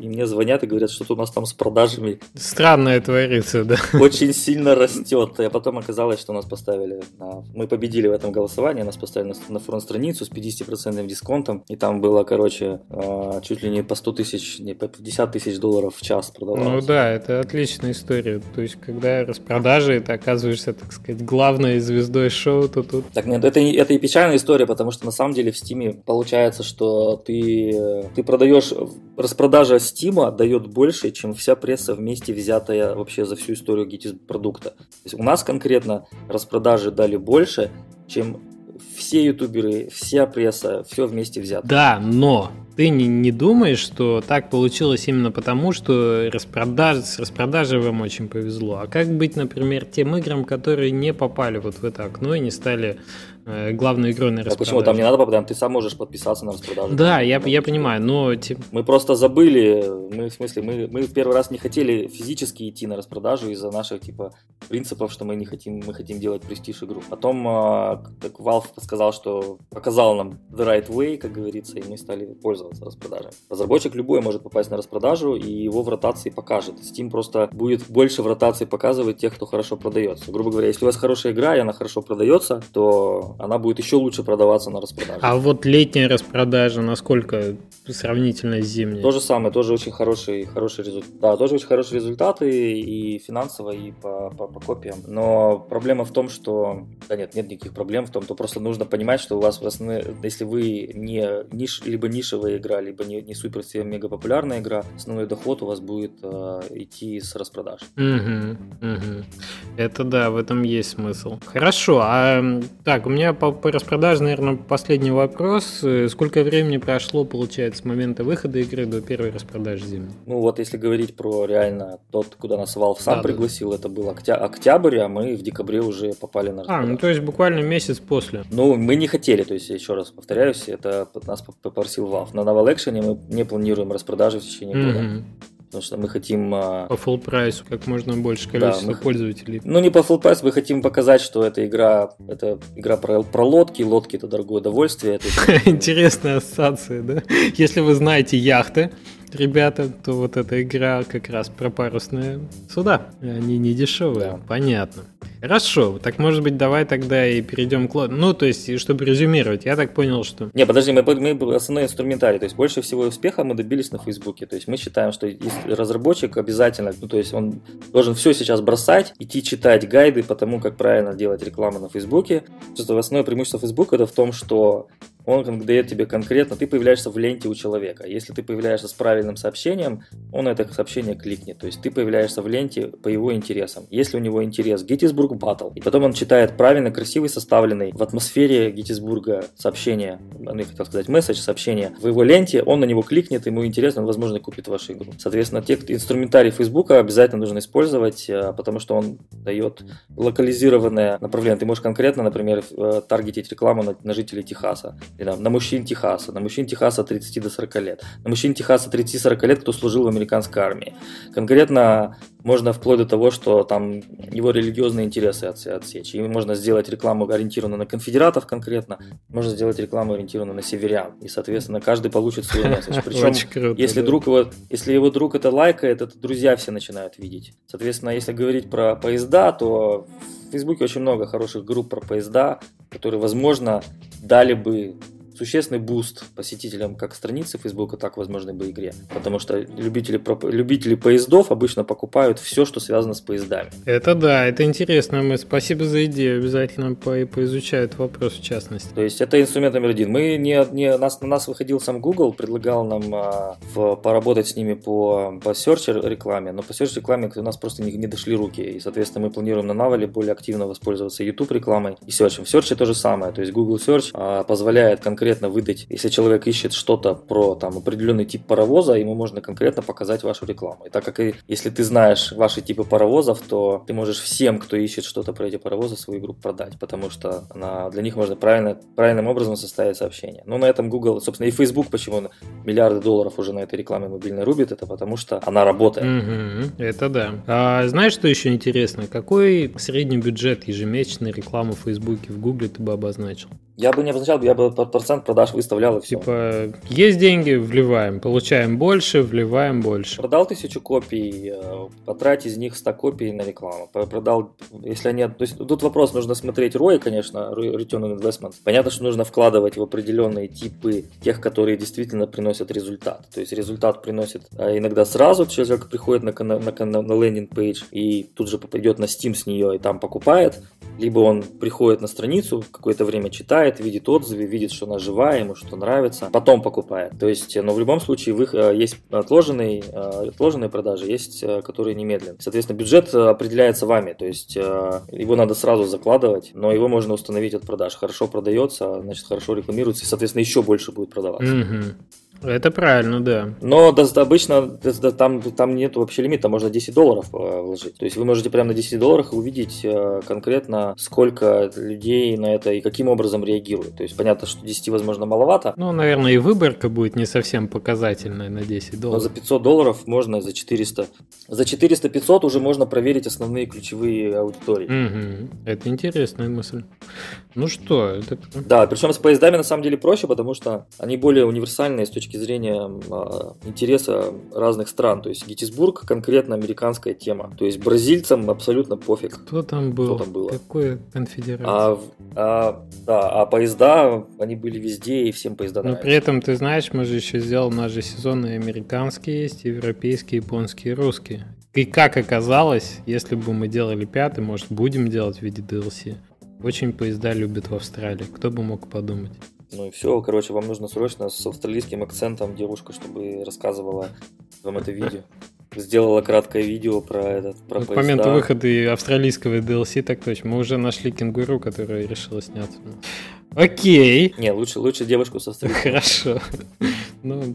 и мне звонят и говорят, что у нас там с продажами. Странное творится, да. Очень сильно растет. А потом оказалось, что нас поставили на... Мы победили в этом голосовании, нас поставили на на фронт-страницу с 50% дисконтом, и там было, короче, а, чуть ли не по 100 тысяч, не по 50 тысяч долларов в час продавалось. Ну да, это отличная история. То есть, когда распродажи, ты оказываешься, так сказать, главной звездой шоу, то тут... Так нет, это, это и печальная история, потому что на самом деле в Стиме получается, что ты, ты продаешь... Распродажа Стима дает больше, чем вся пресса вместе взятая вообще за всю историю GTS продукта. То есть у нас конкретно распродажи дали больше, чем все ютуберы, вся пресса, все вместе взято. Да, но ты не, не думаешь, что так получилось именно потому, что распродаж, с распродажей вам очень повезло? А как быть, например, тем играм, которые не попали вот в это окно и не стали Э, главной игрой на распродаже. А почему там не надо попадать? Ты сам можешь подписаться на распродажу. Да, я, я понимаю, но... Типа... Мы просто забыли, мы, в смысле, мы, мы в первый раз не хотели физически идти на распродажу из-за наших, типа, принципов, что мы не хотим, мы хотим делать престиж игру. Потом а, так Valve сказал, что показал нам the right way, как говорится, и мы стали пользоваться распродажей. Разработчик любой может попасть на распродажу, и его в ротации покажет. Steam просто будет больше в ротации показывать тех, кто хорошо продается. Грубо говоря, если у вас хорошая игра, и она хорошо продается, то она будет еще лучше продаваться на распродаже. А вот летняя распродажа, насколько сравнительно с зимней? То же самое, тоже очень хороший, хороший результат. Да, тоже очень хорошие результаты и финансово, и по, по, по копиям. Но проблема в том, что... Да нет, нет никаких проблем в том, то просто нужно понимать, что у вас, если вы не ниш, либо нишевая игра, либо не, не супер мега популярная игра, основной доход у вас будет э, идти с распродаж. Угу, угу. Это да, в этом есть смысл. Хорошо, а так, у меня меня по, по распродаже, наверное, последний вопрос. Э, сколько времени прошло, получается, с момента выхода игры до первой распродажи зимней? Ну вот, если говорить про реально тот, куда нас Valve сам да, пригласил, да. это был октя- октябрь, а мы в декабре уже попали на распродажу. А, ну то есть буквально месяц после. Ну, мы не хотели, то есть, еще раз повторяюсь, это нас попросил Valve. На Novel Action мы не планируем распродажи в течение года. Mm-hmm потому что мы хотим... А, по full прайсу как можно больше количество да, мы, пользователей. Ну, не по full прайсу, мы хотим показать, что эта игра, это игра про, про лодки, лодки это дорогое удовольствие. Интересная ассоциация, да? Если вы знаете яхты, ребята, то вот эта игра как раз про парусные суда. Они не дешевые, да. понятно. Хорошо, так может быть давай тогда и перейдем к... Ну, то есть, чтобы резюмировать, я так понял, что... Не, подожди, мы, мы основной инструментарий, то есть больше всего успеха мы добились на Фейсбуке, то есть мы считаем, что разработчик обязательно, ну, то есть он должен все сейчас бросать, идти читать гайды по тому, как правильно делать рекламу на Фейсбуке. Просто основное преимущество Фейсбука это в том, что он дает тебе конкретно, ты появляешься в ленте у человека. Если ты появляешься с правильным сообщением, он это сообщение кликнет. То есть ты появляешься в ленте по его интересам. Если у него интерес Gettysburg Battle, и потом он читает правильно, красивый, составленный в атмосфере Геттисбурга сообщение, ну, я хотел сказать, месседж, сообщение в его ленте, он на него кликнет, ему интересно, он, возможно, купит вашу игру. Соответственно, те инструментарий Фейсбука обязательно нужно использовать, э, потому что он дает локализированное направление. Ты можешь конкретно, например, э, таргетить рекламу на, на жителей Техаса на мужчин Техаса, на мужчин Техаса от 30 до 40 лет, на мужчин Техаса 30-40 лет, кто служил в американской армии. Конкретно можно вплоть до того, что там его религиозные интересы отсечь. И можно сделать рекламу ориентированную на конфедератов конкретно, можно сделать рекламу ориентированную на северян. И, соответственно, каждый получит свой месседж. Причем, если, друг его, если его друг это лайкает, это друзья все начинают видеть. Соответственно, если говорить про поезда, то в Фейсбуке очень много хороших групп про поезда, которые, возможно, дали бы существенный буст посетителям как страницы Facebook, так, возможно, бы игре. Потому что любители, любители поездов обычно покупают все, что связано с поездами. Это да, это интересно. Мы спасибо за идею. Обязательно по, поизучаю этот вопрос в частности. То есть это инструмент номер один. Мы не, не нас, на нас выходил сам Google, предлагал нам а, в, поработать с ними по, по search рекламе, но по search рекламе у нас просто не, не дошли руки. И, соответственно, мы планируем на Naval е более активно воспользоваться YouTube рекламой и search. В search то же самое. То есть Google Search а, позволяет конкретно конкретно выдать, если человек ищет что-то про там определенный тип паровоза, ему можно конкретно показать вашу рекламу. И так как и, если ты знаешь ваши типы паровозов, то ты можешь всем, кто ищет что-то про эти паровозы, свою игру продать, потому что она, для них можно правильно, правильным образом составить сообщение. Но на этом Google, собственно, и Facebook, почему миллиарды долларов уже на этой рекламе мобильной рубит, это потому что она работает. Это да. А знаешь, что еще интересно? Какой средний бюджет ежемесячной рекламы в Фейсбуке, в Гугле ты бы обозначил? Я бы не обозначал, я бы процент продаж выставлял и все. Типа, есть деньги, вливаем, получаем больше, вливаем больше. Продал тысячу копий, э, потрать из них 100 копий на рекламу. Продал, если нет, то есть тут вопрос, нужно смотреть ROI, конечно, Return on Investment. Понятно, что нужно вкладывать в определенные типы тех, которые действительно приносят результат. То есть результат приносит э, иногда сразу, человек приходит на, на, на, на лендинг-пейдж и тут же попадет на Steam с нее и там покупает, либо он приходит на страницу, какое-то время читает, видит отзывы, видит, что она живая, ему что нравится, потом покупает. То есть, но в любом случае в их, э, есть отложенные, э, отложенные продажи, есть э, которые немедленные. Соответственно, бюджет определяется вами, то есть его надо сразу закладывать, но его можно установить от продаж. Хорошо продается, значит хорошо рекламируется и, соответственно, еще больше будет продаваться. Mm-hmm. Это правильно, да. Но да, обычно да, там, там нет вообще лимита, можно 10 долларов э, вложить. То есть вы можете прямо на 10 долларах увидеть э, сколько людей на это и каким образом реагируют. То есть понятно, что 10, возможно, маловато. Ну, наверное, и выборка будет не совсем показательная на 10 долларов. Но за 500 долларов можно, за 400. За 400-500 уже можно проверить основные ключевые аудитории. Угу. Это интересная мысль. Ну что, это... Да, причем с поездами на самом деле проще, потому что они более универсальные с точки зрения а, интереса разных стран. То есть Геттисбург конкретно американская тема. То есть бразильцам абсолютно пофиг. Кто там был? Кто там было. Какой конфедерация? А, а, да, а поезда, они были везде, и всем поезда Но нравятся. при этом, ты знаешь, мы же еще сделал, у нас же сезоны американские есть, европейские, японские, русские. И как оказалось, если бы мы делали пятый, может, будем делать в виде DLC, очень поезда любят в Австралии. Кто бы мог подумать? Ну и все, короче, вам нужно срочно с австралийским акцентом девушка, чтобы рассказывала вам это видео. Сделала краткое видео про этот про К моменту выхода австралийского DLC, так точно. Мы уже нашли кенгуру, которая решила сняться. Окей. Не, лучше, лучше девушку с австралийским. Хорошо. Ну,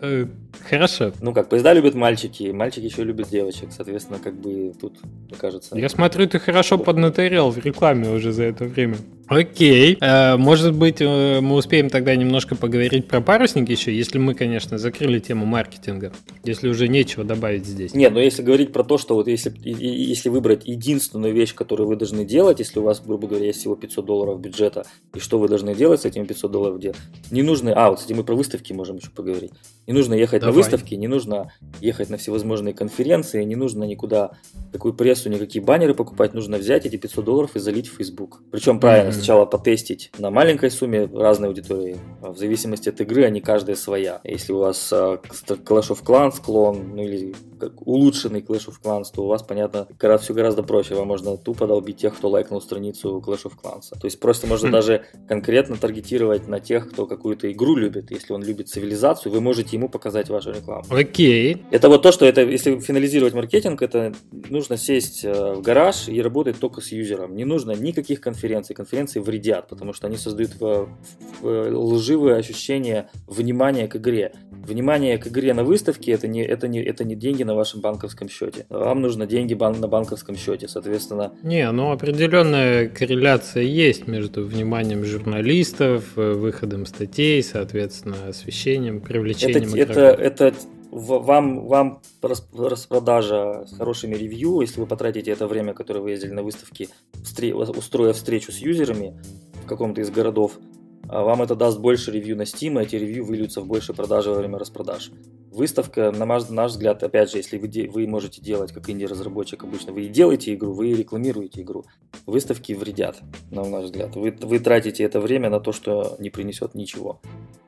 Э, хорошо. Ну как, поезда любят мальчики, мальчики еще любят девочек, соответственно, как бы тут, мне кажется... Я смотрю, ты хорошо поднаторел в рекламе уже за это время. Окей. Э, может быть, э, мы успеем тогда немножко поговорить про парусник еще, если мы, конечно, закрыли тему маркетинга, если уже нечего добавить здесь. Нет, но если говорить про то, что вот если, если выбрать единственную вещь, которую вы должны делать, если у вас, грубо говоря, есть всего 500 долларов бюджета, и что вы должны делать с этими 500 долларов, где не нужно... А, вот, кстати, мы про выставки можем еще поговорить. Не нужно ехать Давай. на выставки, не нужно ехать на всевозможные конференции, не нужно никуда такую прессу, никакие баннеры покупать, нужно взять эти 500 долларов и залить в Facebook. Причем правильно, сначала потестить на маленькой сумме разной аудитории. В зависимости от игры они каждая своя. Если у вас а, Clash of Clans клон, ну или улучшенный Clash of Clans, то у вас, понятно, все гораздо проще. Вам можно тупо долбить тех, кто лайкнул страницу Clash of Clans. То есть просто можно хм. даже конкретно таргетировать на тех, кто какую-то игру любит. Если он любит цивилизацию, вы можете ему показать вашу рекламу. Окей. Это вот то, что это, если финализировать маркетинг, это нужно сесть э, в гараж и работать только с юзером. Не нужно никаких конференций. Конференции вредят, потому что они создают лживые ощущения внимания к игре. Внимание к игре на выставке это не, это не, это не деньги на вашем банковском счете. Вам нужно деньги бан на банковском счете, соответственно. Не, ну определенная корреляция есть между вниманием журналистов, э, выходом статей, соответственно, освещением, привлечением. Это, это, это вам, вам распродажа с хорошими ревью, если вы потратите это время, которое вы ездили на выставке, устроя встречу с юзерами в каком-то из городов, вам это даст больше ревью на Steam, и эти ревью выльются в больше продажи во время распродаж. Выставка, на наш, наш взгляд, опять же, если вы, вы можете делать, как инди-разработчик обычно, вы и делаете игру, вы и рекламируете игру. Выставки вредят, на наш взгляд. Вы, вы тратите это время на то, что не принесет ничего.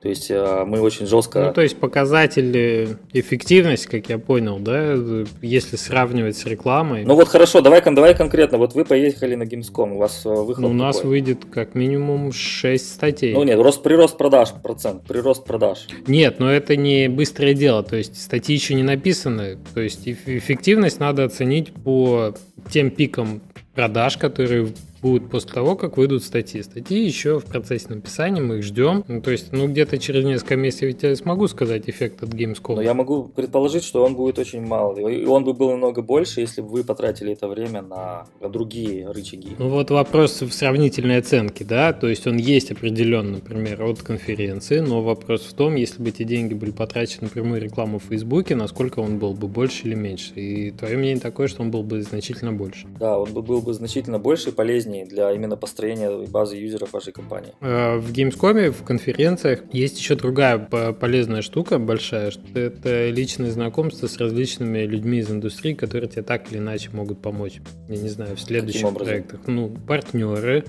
То есть э, мы очень жестко... Ну, то есть показатель эффективность, как я понял, да, если сравнивать с рекламой. Ну вот хорошо, давай, давай конкретно. Вот вы поехали на Gamescom, у вас э, выход Ну, у нас какой? выйдет как минимум 6 статей. Ну нет, рост, прирост продаж, процент, прирост продаж. Нет, но это не быстрое дело, то есть статьи еще не написаны, то есть эффективность надо оценить по тем пикам продаж, которые будут после того, как выйдут статьи. Статьи еще в процессе написания, мы их ждем. Ну, то есть, ну, где-то через несколько месяцев я смогу сказать эффект от Gamescom. Но я могу предположить, что он будет очень мал. И он бы был намного больше, если бы вы потратили это время на другие рычаги. Ну, вот вопрос в сравнительной оценке, да, то есть он есть определенно, например, от конференции, но вопрос в том, если бы эти деньги были потрачены на прямую рекламу в Фейсбуке, насколько он был бы больше или меньше. И твое мнение такое, что он был бы значительно больше. Да, он бы был бы значительно больше и полезнее полезнее для именно построения базы юзеров вашей компании. Э, в Gamescom, в конференциях есть еще другая полезная штука большая, что это личное знакомство с различными людьми из индустрии, которые тебе так или иначе могут помочь. Я не знаю, в следующих проектах. Ну, партнеры,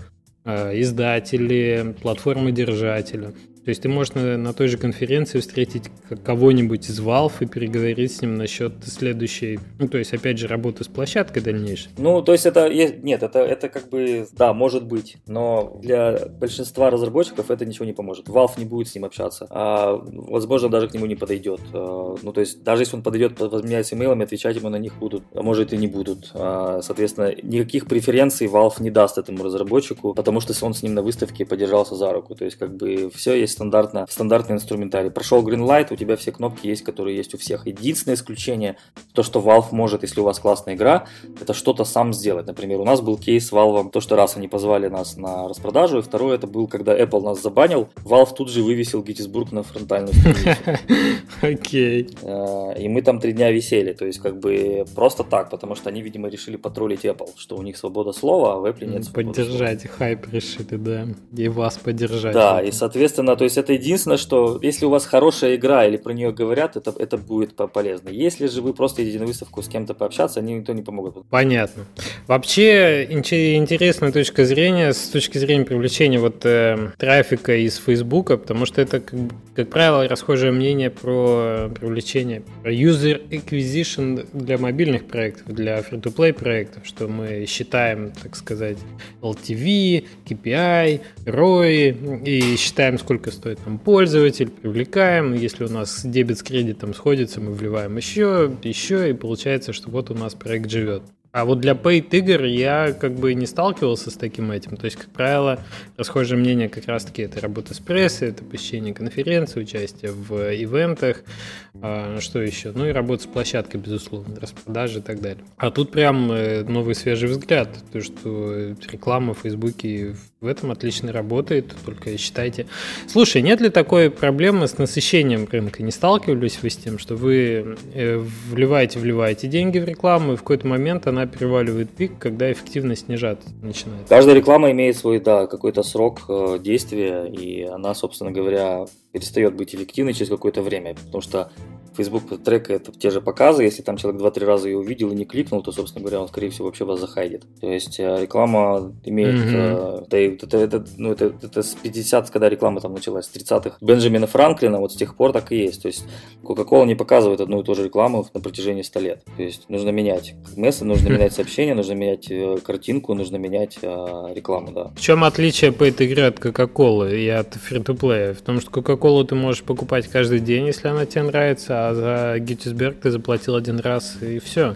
э, издатели, платформы держателя. То есть ты можешь на, на той же конференции встретить кого-нибудь из Valve и переговорить с ним насчет следующей, ну, то есть, опять же, работы с площадкой дальнейшей. Ну, то есть это, нет, это, это как бы, да, может быть, но для большинства разработчиков это ничего не поможет. Valve не будет с ним общаться, а, возможно, даже к нему не подойдет. А, ну, то есть, даже если он подойдет, возменяется имейлами, отвечать ему на них будут, а может и не будут. А, соответственно, никаких преференций Valve не даст этому разработчику, потому что он с ним на выставке подержался за руку. То есть, как бы, все есть стандартно, стандартный инструментарий. Прошел Greenlight, у тебя все кнопки есть, которые есть у всех. Единственное исключение, то, что Valve может, если у вас классная игра, это что-то сам сделать. Например, у нас был кейс с Valve, то, что раз они позвали нас на распродажу, и второе, это был, когда Apple нас забанил, Valve тут же вывесил Gettysburg на фронтальную страницу. Окей. Э, и мы там три дня висели, то есть как бы просто так, потому что они, видимо, решили потроллить Apple, что у них свобода слова, а в Apple нет Поддержать хайп решили, да, и вас поддержать. Да, и, соответственно, то есть это единственное, что если у вас хорошая игра или про нее говорят, это, это будет полезно. Если же вы просто идете на выставку с кем-то пообщаться, они никто не помогут. Понятно. Вообще интересная точка зрения с точки зрения привлечения вот э, трафика из Фейсбука, потому что это, как, как правило, расхожее мнение про привлечение про user acquisition для мобильных проектов, для free-to-play проектов, что мы считаем, так сказать, LTV, KPI, ROI и считаем, сколько стоит нам пользователь, привлекаем. Если у нас дебет с кредитом сходится, мы вливаем еще, еще, и получается, что вот у нас проект живет. А вот для paid игр я как бы не сталкивался с таким этим. То есть, как правило, расхожее мнение как раз-таки это работа с прессой, это посещение конференций, участие в ивентах, а, что еще? Ну и работа с площадкой, безусловно, распродажи и так далее. А тут прям э, новый свежий взгляд, то, что реклама в Фейсбуке в этом отлично работает, только считайте. Слушай, нет ли такой проблемы с насыщением рынка? Не сталкивались вы с тем, что вы э, вливаете, вливаете деньги в рекламу, и в какой-то момент она переваливает пик, когда эффективность снижаться начинает? Каждая реклама имеет свой, да, какой-то срок э, действия, и она, собственно говоря, перестает быть эффективной через какое-то время, потому что Facebook трекает те же показы, если там человек 2-3 раза ее увидел и не кликнул, то, собственно говоря, он, скорее всего, вообще вас захайдит. То есть э, реклама имеет, mm-hmm. да, это, это, ну, это, это с 50 когда реклама там началась, с 30-х Бенджамина Франклина, вот с тех пор так и есть. То есть Coca-Cola не показывает одну и ту же рекламу на протяжении 100 лет. То есть нужно менять мессы, нужно менять сообщения, нужно менять э, картинку, нужно менять э, рекламу, да. В чем отличие по этой игре от Coca-Cola и от Free-to-Play? В том, что Coca-Cola ты можешь покупать каждый день, если она тебе нравится, а за Геттисберг ты заплатил один раз и все.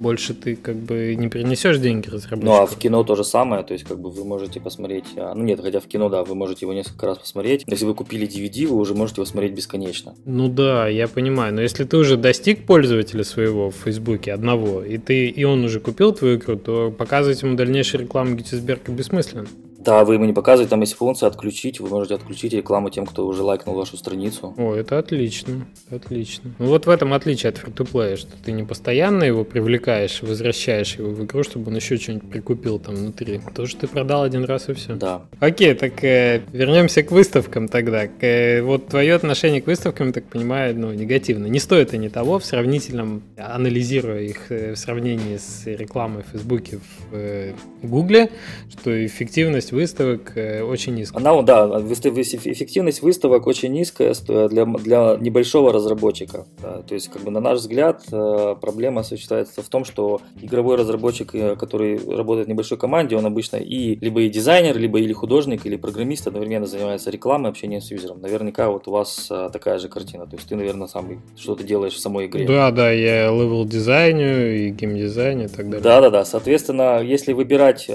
Больше ты как бы не перенесешь деньги разработчику. Ну а в кино то же самое, то есть как бы вы можете посмотреть, а, ну нет, хотя в кино, да, вы можете его несколько раз посмотреть. Если вы купили DVD, вы уже можете его смотреть бесконечно. Ну да, я понимаю, но если ты уже достиг пользователя своего в Фейсбуке одного, и ты и он уже купил твою игру, то показывать ему дальнейшую рекламу Геттисберга бессмысленно. Да, вы ему не показываете, там есть функция отключить, вы можете отключить рекламу тем, кто уже лайкнул вашу страницу. О, это отлично, отлично. Ну вот в этом отличие от free что ты не постоянно его привлекаешь, возвращаешь его в игру, чтобы он еще что-нибудь прикупил там внутри. То, что ты продал один раз и все. Да. Окей, так э, вернемся к выставкам тогда. К, э, вот твое отношение к выставкам, так понимаю, ну, негативно. Не стоит они того в сравнительном, анализируя их э, в сравнении с рекламой в Фейсбуке, в э, Гугле, что эффективность выставок э, очень низкая. Она, да, эффективность выставок очень низкая для, для небольшого разработчика. Да, то есть, как бы на наш взгляд, э, проблема существуется в том, что игровой разработчик, э, который работает в небольшой команде, он обычно и либо и дизайнер, либо или художник, или программист одновременно занимается рекламой, общением с юзером. Наверняка вот у вас такая же картина. То есть ты, наверное, сам что-то делаешь в самой игре. Да, да, я level дизайню и геймдизайню и так далее. Да, да, да. Соответственно, если выбирать,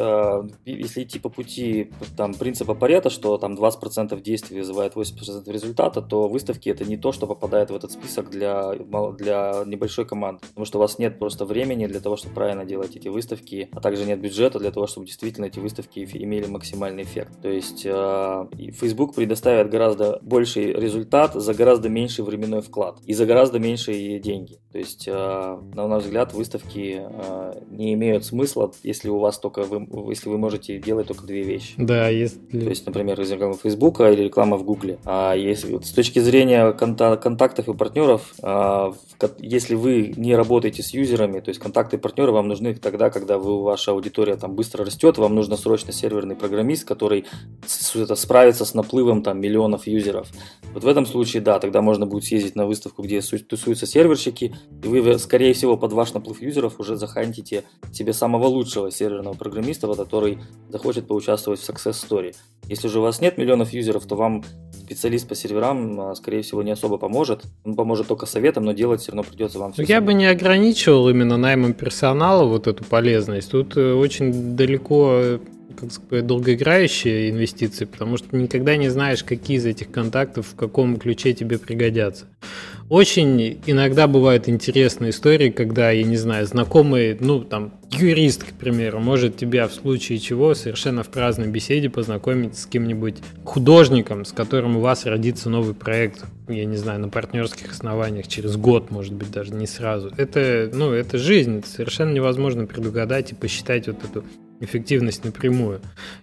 если идти по пути там, принципа Парета, что там 20% действий вызывает 80% результата, то выставки это не то, что попадает в этот список для, для небольшой команды. Потому что у вас нет просто времени для того, чтобы правильно делать эти выставки, а также нет бюджета для того, чтобы действительно эти выставки имели максимальный эффект. То есть э, Facebook предоставит гораздо больший результат за гораздо меньший временной вклад и за гораздо меньшие деньги. То есть, э, на наш взгляд, выставки э, не имеют смысла, если у вас только вы, если вы можете делать только две вещи вещь. Да, если... То есть, например, реклама Фейсбука или реклама в Гугле. А если вот с точки зрения контактов и партнеров, а, если вы не работаете с юзерами, то есть контакты и партнеры вам нужны тогда, когда вы, ваша аудитория там быстро растет, вам нужно срочно серверный программист, который это, справится с наплывом там миллионов юзеров. Вот в этом случае, да, тогда можно будет съездить на выставку, где тусуются серверщики, и вы, скорее всего, под ваш наплыв юзеров уже захантите себе самого лучшего серверного программиста, который захочет поучаствовать в success story. Если же у вас нет миллионов юзеров, то вам специалист по серверам, а, скорее всего, не особо поможет. Он поможет только советом, но делать все равно придется вам все. Я бы не ограничивал именно наймом персонала вот эту полезность. Тут э, очень далеко как сказать, долгоиграющие инвестиции, потому что никогда не знаешь, какие из этих контактов в каком ключе тебе пригодятся. Очень иногда бывают интересные истории, когда, я не знаю, знакомый, ну, там, юрист, к примеру, может тебя в случае чего совершенно в праздной беседе познакомить с кем-нибудь художником, с которым у вас родится новый проект, я не знаю, на партнерских основаниях через год, может быть, даже не сразу. Это, ну, это жизнь, это совершенно невозможно предугадать и посчитать вот эту эффективность напрямую.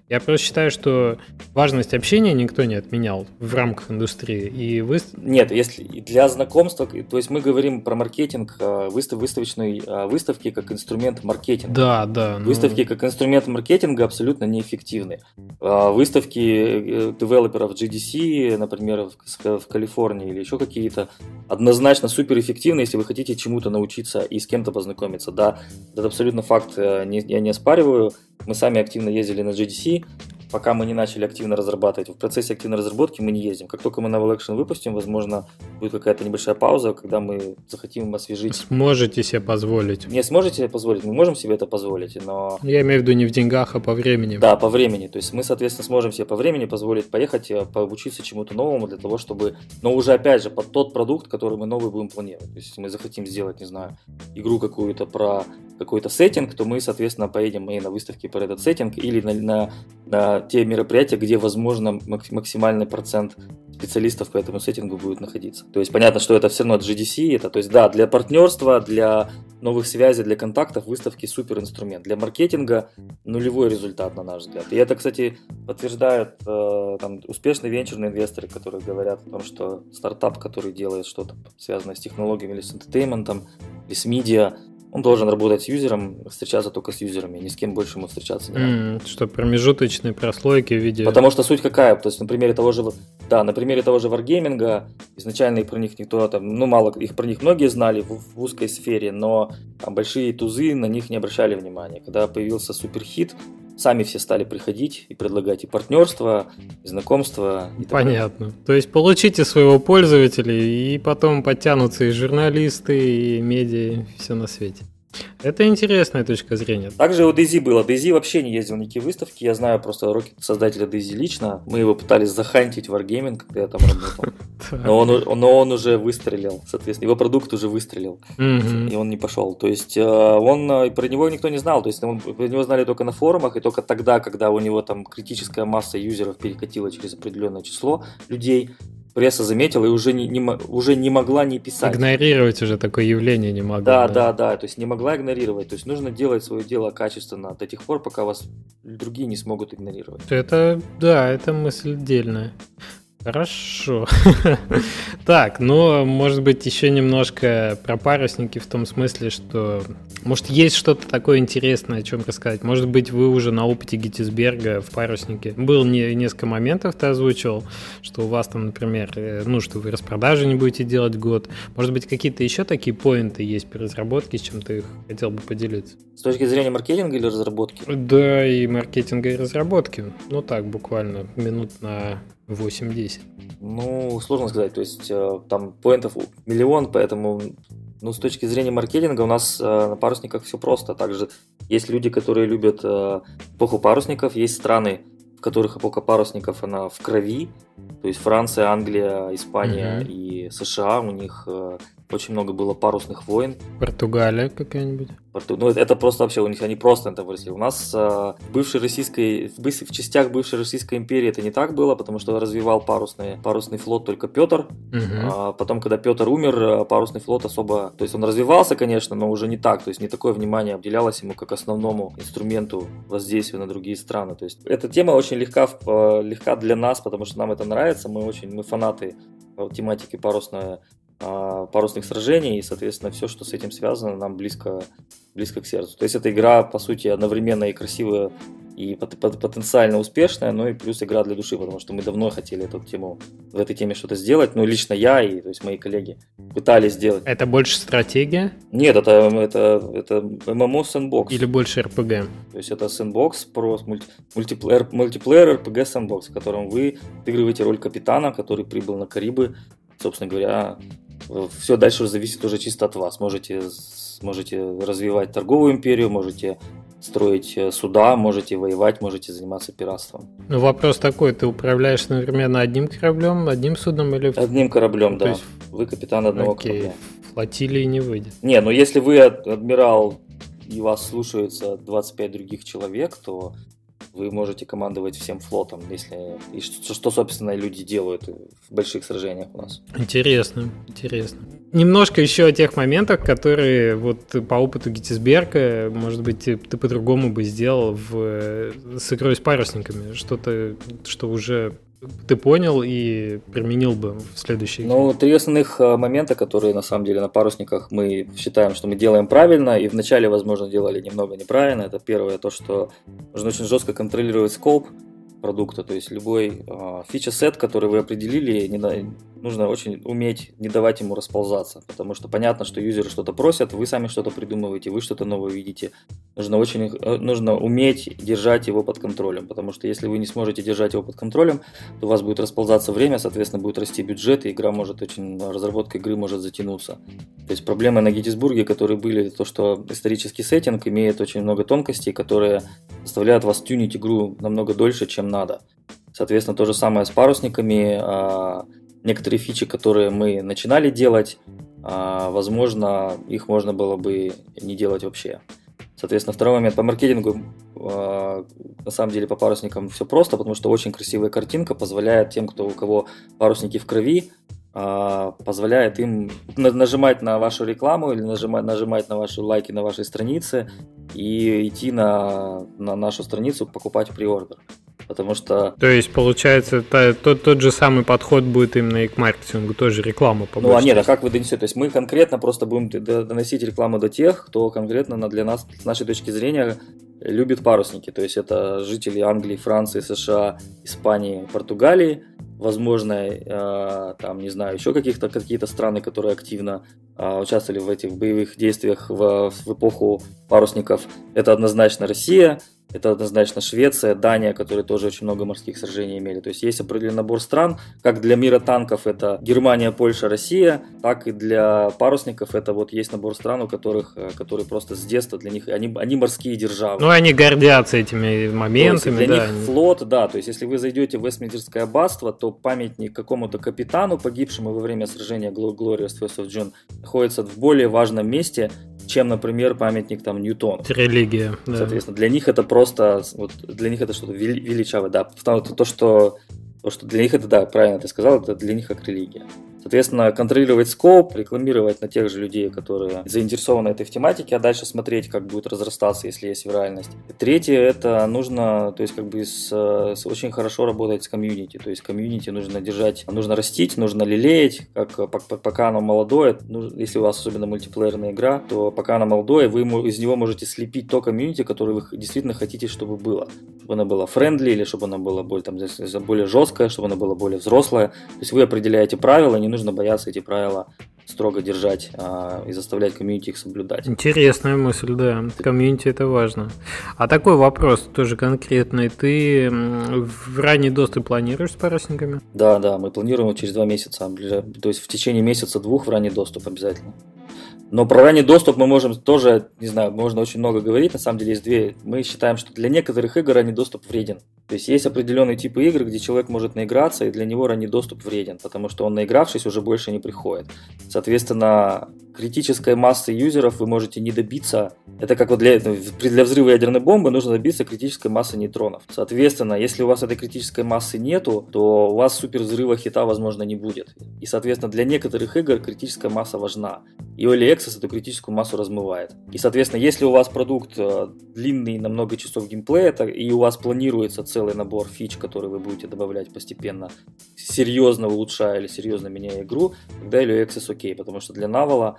Я просто считаю, что важность общения никто не отменял в рамках индустрии. И вы... Нет, если для знакомства, то есть мы говорим про маркетинг а, выстав, выставочной а, выставки как инструмент маркетинга. Да, да. Ну... Выставки как инструмент маркетинга абсолютно неэффективны. А, выставки э, девелоперов GDC, например, в Калифорнии или еще какие-то, однозначно суперэффективны, если вы хотите чему-то научиться и с кем-то познакомиться. Да, это абсолютно факт, э, я не оспариваю. Мы сами активно ездили на GDC, пока мы не начали активно разрабатывать. В процессе активной разработки мы не ездим. Как только мы Novel Action выпустим, возможно, будет какая-то небольшая пауза, когда мы захотим освежить. Сможете себе позволить. Не сможете себе позволить, мы можем себе это позволить, но... Я имею в виду не в деньгах, а по времени. Да, по времени. То есть мы, соответственно, сможем себе по времени позволить поехать, э, поучиться чему-то новому для того, чтобы... Но уже, опять же, под тот продукт, который мы новый будем планировать. То есть мы захотим сделать, не знаю, игру какую-то про какой-то сеттинг, то мы, соответственно, поедем и на выставке про этот сеттинг или на, на, на те мероприятия, где, возможно, максимальный процент специалистов по этому сеттингу будет находиться. То есть понятно, что это все равно GDC, это, то есть да, для партнерства, для новых связей, для контактов выставки супер инструмент. Для маркетинга нулевой результат, на наш взгляд. И это, кстати, подтверждают э, там, успешные венчурные инвесторы, которые говорят о том, что стартап, который делает что-то связанное с технологиями или с entertainment, или с медиа, он должен работать с юзером, встречаться только с юзерами, ни с кем больше ему встречаться не надо. что промежуточные прослойки в виде... Потому что суть какая? То есть на примере того же, да, на примере того же Wargaming, изначально их про них никто там, ну мало, их про них многие знали в, в узкой сфере, но там, большие тузы на них не обращали внимания. Когда появился суперхит, сами все стали приходить и предлагать и партнерство, и знакомство. И Понятно. То есть получите своего пользователя, и потом подтянутся и журналисты, и медиа, и все на свете. Это интересная точка зрения. Также у Дейзи было. Дейзи вообще не ездил на никакие выставки. Я знаю просто руки создателя Дейзи лично. Мы его пытались захантить в Wargaming, когда я там работал. Но он, но он уже выстрелил, соответственно. Его продукт уже выстрелил. И он не пошел. То есть э, он э, про него никто не знал. То есть он, про него знали только на форумах, и только тогда, когда у него там критическая масса юзеров перекатила через определенное число людей, пресса заметила и уже не, не, уже не могла не писать. Игнорировать уже такое явление не могла. Да, да, да, да, то есть не могла игнорировать. То есть нужно делать свое дело качественно до тех пор, пока вас другие не смогут игнорировать. Это, да, это мысль дельная. Хорошо. так, ну, может быть, еще немножко про парусники в том смысле, что, может, есть что-то такое интересное, о чем рассказать. Может быть, вы уже на опыте Геттисберга в паруснике. Был не, несколько моментов, ты озвучил, что у вас там, например, э, ну, что вы распродажи не будете делать год. Может быть, какие-то еще такие поинты есть при разработке, с чем ты их хотел бы поделиться? С точки зрения маркетинга или разработки? Да, и маркетинга, и разработки. Ну так, буквально минут на 8-10? Ну, сложно сказать. То есть э, там поинтов миллион, поэтому ну, с точки зрения маркетинга у нас э, на парусниках все просто. Также есть люди, которые любят э, эпоху парусников, есть страны, в которых эпоха парусников она в крови. То есть Франция, Англия, Испания угу. и США, у них очень много было парусных войн. Португалия какая-нибудь? Порту... Ну, это просто вообще у них, они просто это выросли. У нас э, в бывшей российской, в, в частях бывшей Российской империи это не так было, потому что развивал парусный, парусный флот только Петр. Угу. А потом, когда Петр умер, а, парусный флот особо... То есть он развивался, конечно, но уже не так. То есть не такое внимание обделялось ему как основному инструменту воздействия на другие страны. То есть эта тема очень легка, легка для нас, потому что нам это нравится. Мы очень мы фанаты тематики парусная а, парусных сражений, и, соответственно, все, что с этим связано, нам близко, близко к сердцу. То есть эта игра, по сути, одновременно и красивая, и потенциально успешная, но и плюс игра для души, потому что мы давно хотели эту тему, в этой теме что-то сделать, ну, лично я и, то есть, мои коллеги пытались сделать. Это больше стратегия? Нет, это, это, это MMO Sandbox. Или больше RPG? То есть это Sandbox, про мульти, мультиплеер, мультиплеер RPG Sandbox, в котором вы отыгрываете роль капитана, который прибыл на Карибы, собственно говоря, все дальше зависит уже чисто от вас. Можете, можете развивать торговую империю, можете строить э, суда, можете воевать, можете заниматься пиратством. Ну, вопрос такой, ты управляешь, например, одним кораблем, одним судном или... Одним кораблем, да. есть... Вы капитан одного Окей. корабля. Флотилии не выйдет. Не, ну если вы адмирал и вас слушаются 25 других человек, то вы можете командовать всем флотом, если и что, что, собственно, люди делают в больших сражениях у нас. Интересно, интересно. Немножко еще о тех моментах, которые вот по опыту Геттисберга, может быть, ты, ты по-другому бы сделал в, с игрой с парусниками, что-то, что уже ты понял и применил бы в следующей Ну, три основных э, момента, которые на самом деле на парусниках мы считаем, что мы делаем правильно, и вначале, возможно, делали немного неправильно. Это первое, то, что нужно очень жестко контролировать скоп продукта, то есть любой э, фича-сет, который вы определили, не, нужно очень уметь не давать ему расползаться, потому что понятно, что юзеры что-то просят, вы сами что-то придумываете, вы что-то новое видите. Нужно очень э, нужно уметь держать его под контролем, потому что если вы не сможете держать его под контролем, то у вас будет расползаться время, соответственно, будет расти бюджет, и игра может очень, разработка игры может затянуться. То есть проблемы на Геттисбурге, которые были, то, что исторический сеттинг имеет очень много тонкостей, которые заставляют вас тюнить игру намного дольше, чем надо. Соответственно, то же самое с парусниками. А, некоторые фичи, которые мы начинали делать, а, возможно, их можно было бы не делать вообще. Соответственно, второй момент по маркетингу, а, на самом деле по парусникам все просто, потому что очень красивая картинка позволяет тем, кто у кого парусники в крови, позволяет им нажимать на вашу рекламу или нажимать, нажимать на ваши лайки на вашей странице и идти на, на нашу страницу покупать приордер потому что... То есть, получается, та, тот, тот же самый подход будет именно и к маркетингу, тоже реклама по Ну, а нет, а как вы донесете? То есть, мы конкретно просто будем доносить рекламу до тех, кто конкретно для нас, с нашей точки зрения, любит парусники. То есть, это жители Англии, Франции, США, Испании, Португалии, возможно, э, там, не знаю, еще каких-то какие-то страны, которые активно э, участвовали в этих боевых действиях в, в эпоху парусников. Это однозначно Россия, это однозначно Швеция, Дания, которые тоже очень много морских сражений имели. То есть есть определенный набор стран, как для мира танков это Германия, Польша, Россия, так и для парусников это вот есть набор стран, у которых, э, которые просто с детства для них, они, они морские державы. Ну, они гордятся этими моментами, для да. них флот, да, то есть если вы зайдете в Вестминстерское аббатство, то памятник какому-то капитану, погибшему во время сражения Glorious First of June, находится в более важном месте, чем, например, памятник там Ньютон. Религия. Да. Соответственно, для них это просто, вот для них это что-то величавое, да. Потому что то, что то, что для них это, да, правильно ты сказал, это для них как религия. Соответственно, контролировать скоп, рекламировать на тех же людей, которые заинтересованы этой в тематике, а дальше смотреть, как будет разрастаться, если есть виральность. Третье, это нужно, то есть как бы с, с очень хорошо работать с комьюнити, то есть комьюнити нужно держать, нужно растить, нужно лелеять, как пока оно молодое, ну, если у вас особенно мультиплеерная игра, то пока оно молодое, вы из него можете слепить то комьюнити, которое вы действительно хотите, чтобы было. Чтобы оно было friendly или чтобы оно было более, там, более жесткое, чтобы оно было более взрослое. То есть вы определяете правила, не нужно бояться эти правила строго держать а, и заставлять комьюнити их соблюдать. Интересная мысль, да. Комьюнити это важно. А такой вопрос тоже конкретный. Ты в ранний доступ планируешь с парусниками? Да, да, мы планируем через два месяца. То есть в течение месяца-двух в ранний доступ обязательно. Но про ранний доступ мы можем тоже, не знаю, можно очень много говорить. На самом деле есть две. Мы считаем, что для некоторых игр ранний доступ вреден. То есть есть определенные типы игр, где человек может наиграться, и для него ранний доступ вреден, потому что он, наигравшись, уже больше не приходит. Соответственно, критической массы юзеров вы можете не добиться. Это как вот для, для взрыва ядерной бомбы нужно добиться критической массы нейтронов. Соответственно, если у вас этой критической массы нету, то у вас супер взрыва хита, возможно, не будет. И, соответственно, для некоторых игр критическая масса важна. И Early Access эту критическую массу размывает. И, соответственно, если у вас продукт э, длинный на много часов геймплея, и у вас планируется целый набор фич, которые вы будете добавлять постепенно, серьезно улучшая или серьезно меняя игру, тогда Helio Access окей, потому что для Навала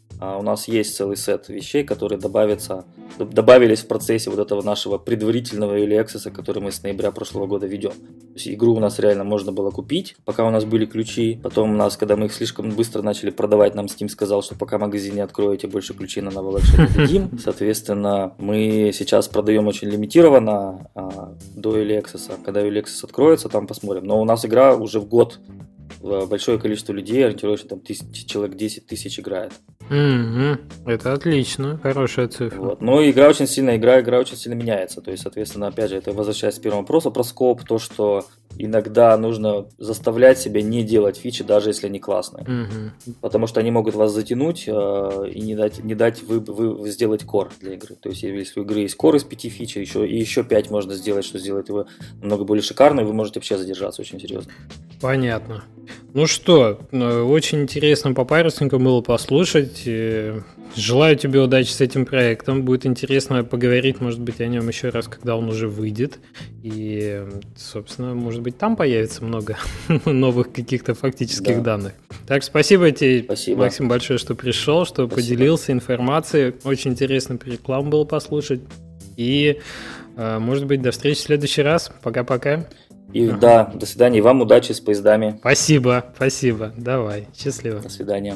у нас есть целый сет вещей, которые добавятся, добавились в процессе вот этого нашего предварительного или Access, который мы с ноября прошлого года ведем. То есть игру у нас реально можно было купить, пока у нас были ключи. Потом у нас, когда мы их слишком быстро начали продавать, нам Steam сказал, что пока магазин не откроете, больше ключей на Naval не дадим. Соответственно, мы сейчас продаем очень лимитированно а, до Early Access. Когда Early Access откроется, там посмотрим. Но у нас игра уже в год большое количество людей, ориентировочно там тысяч, человек 10 тысяч играет. Mm-hmm. Это отлично, хорошая цифра. Вот. Но игра очень сильно, игра, игра очень сильно меняется. То есть, соответственно, опять же, это возвращаясь к первому вопросу про скоп, то, что иногда нужно заставлять себя не делать фичи, даже если они классные. Mm-hmm. Потому что они могут вас затянуть э, и не дать, не дать вы, вы сделать кор для игры. То есть, если у игры есть кор из пяти фич, еще, и еще пять можно сделать, что сделает его намного более шикарно, и вы можете вообще задержаться очень серьезно. Понятно. Ну что, э, очень интересно по парусникам было послушать. Желаю тебе удачи с этим проектом. Будет интересно поговорить, может быть, о нем еще раз, когда он уже выйдет. И, собственно, может быть, там появится много новых каких-то фактических да. данных. Так, спасибо тебе, спасибо. Максим, большое, что пришел, что спасибо. поделился информацией. Очень интересно рекламу было послушать. И, э, может быть, до встречи в следующий раз. Пока-пока. И ага. да, до свидания. И вам удачи с поездами. Спасибо, спасибо. Давай, счастливо. До свидания.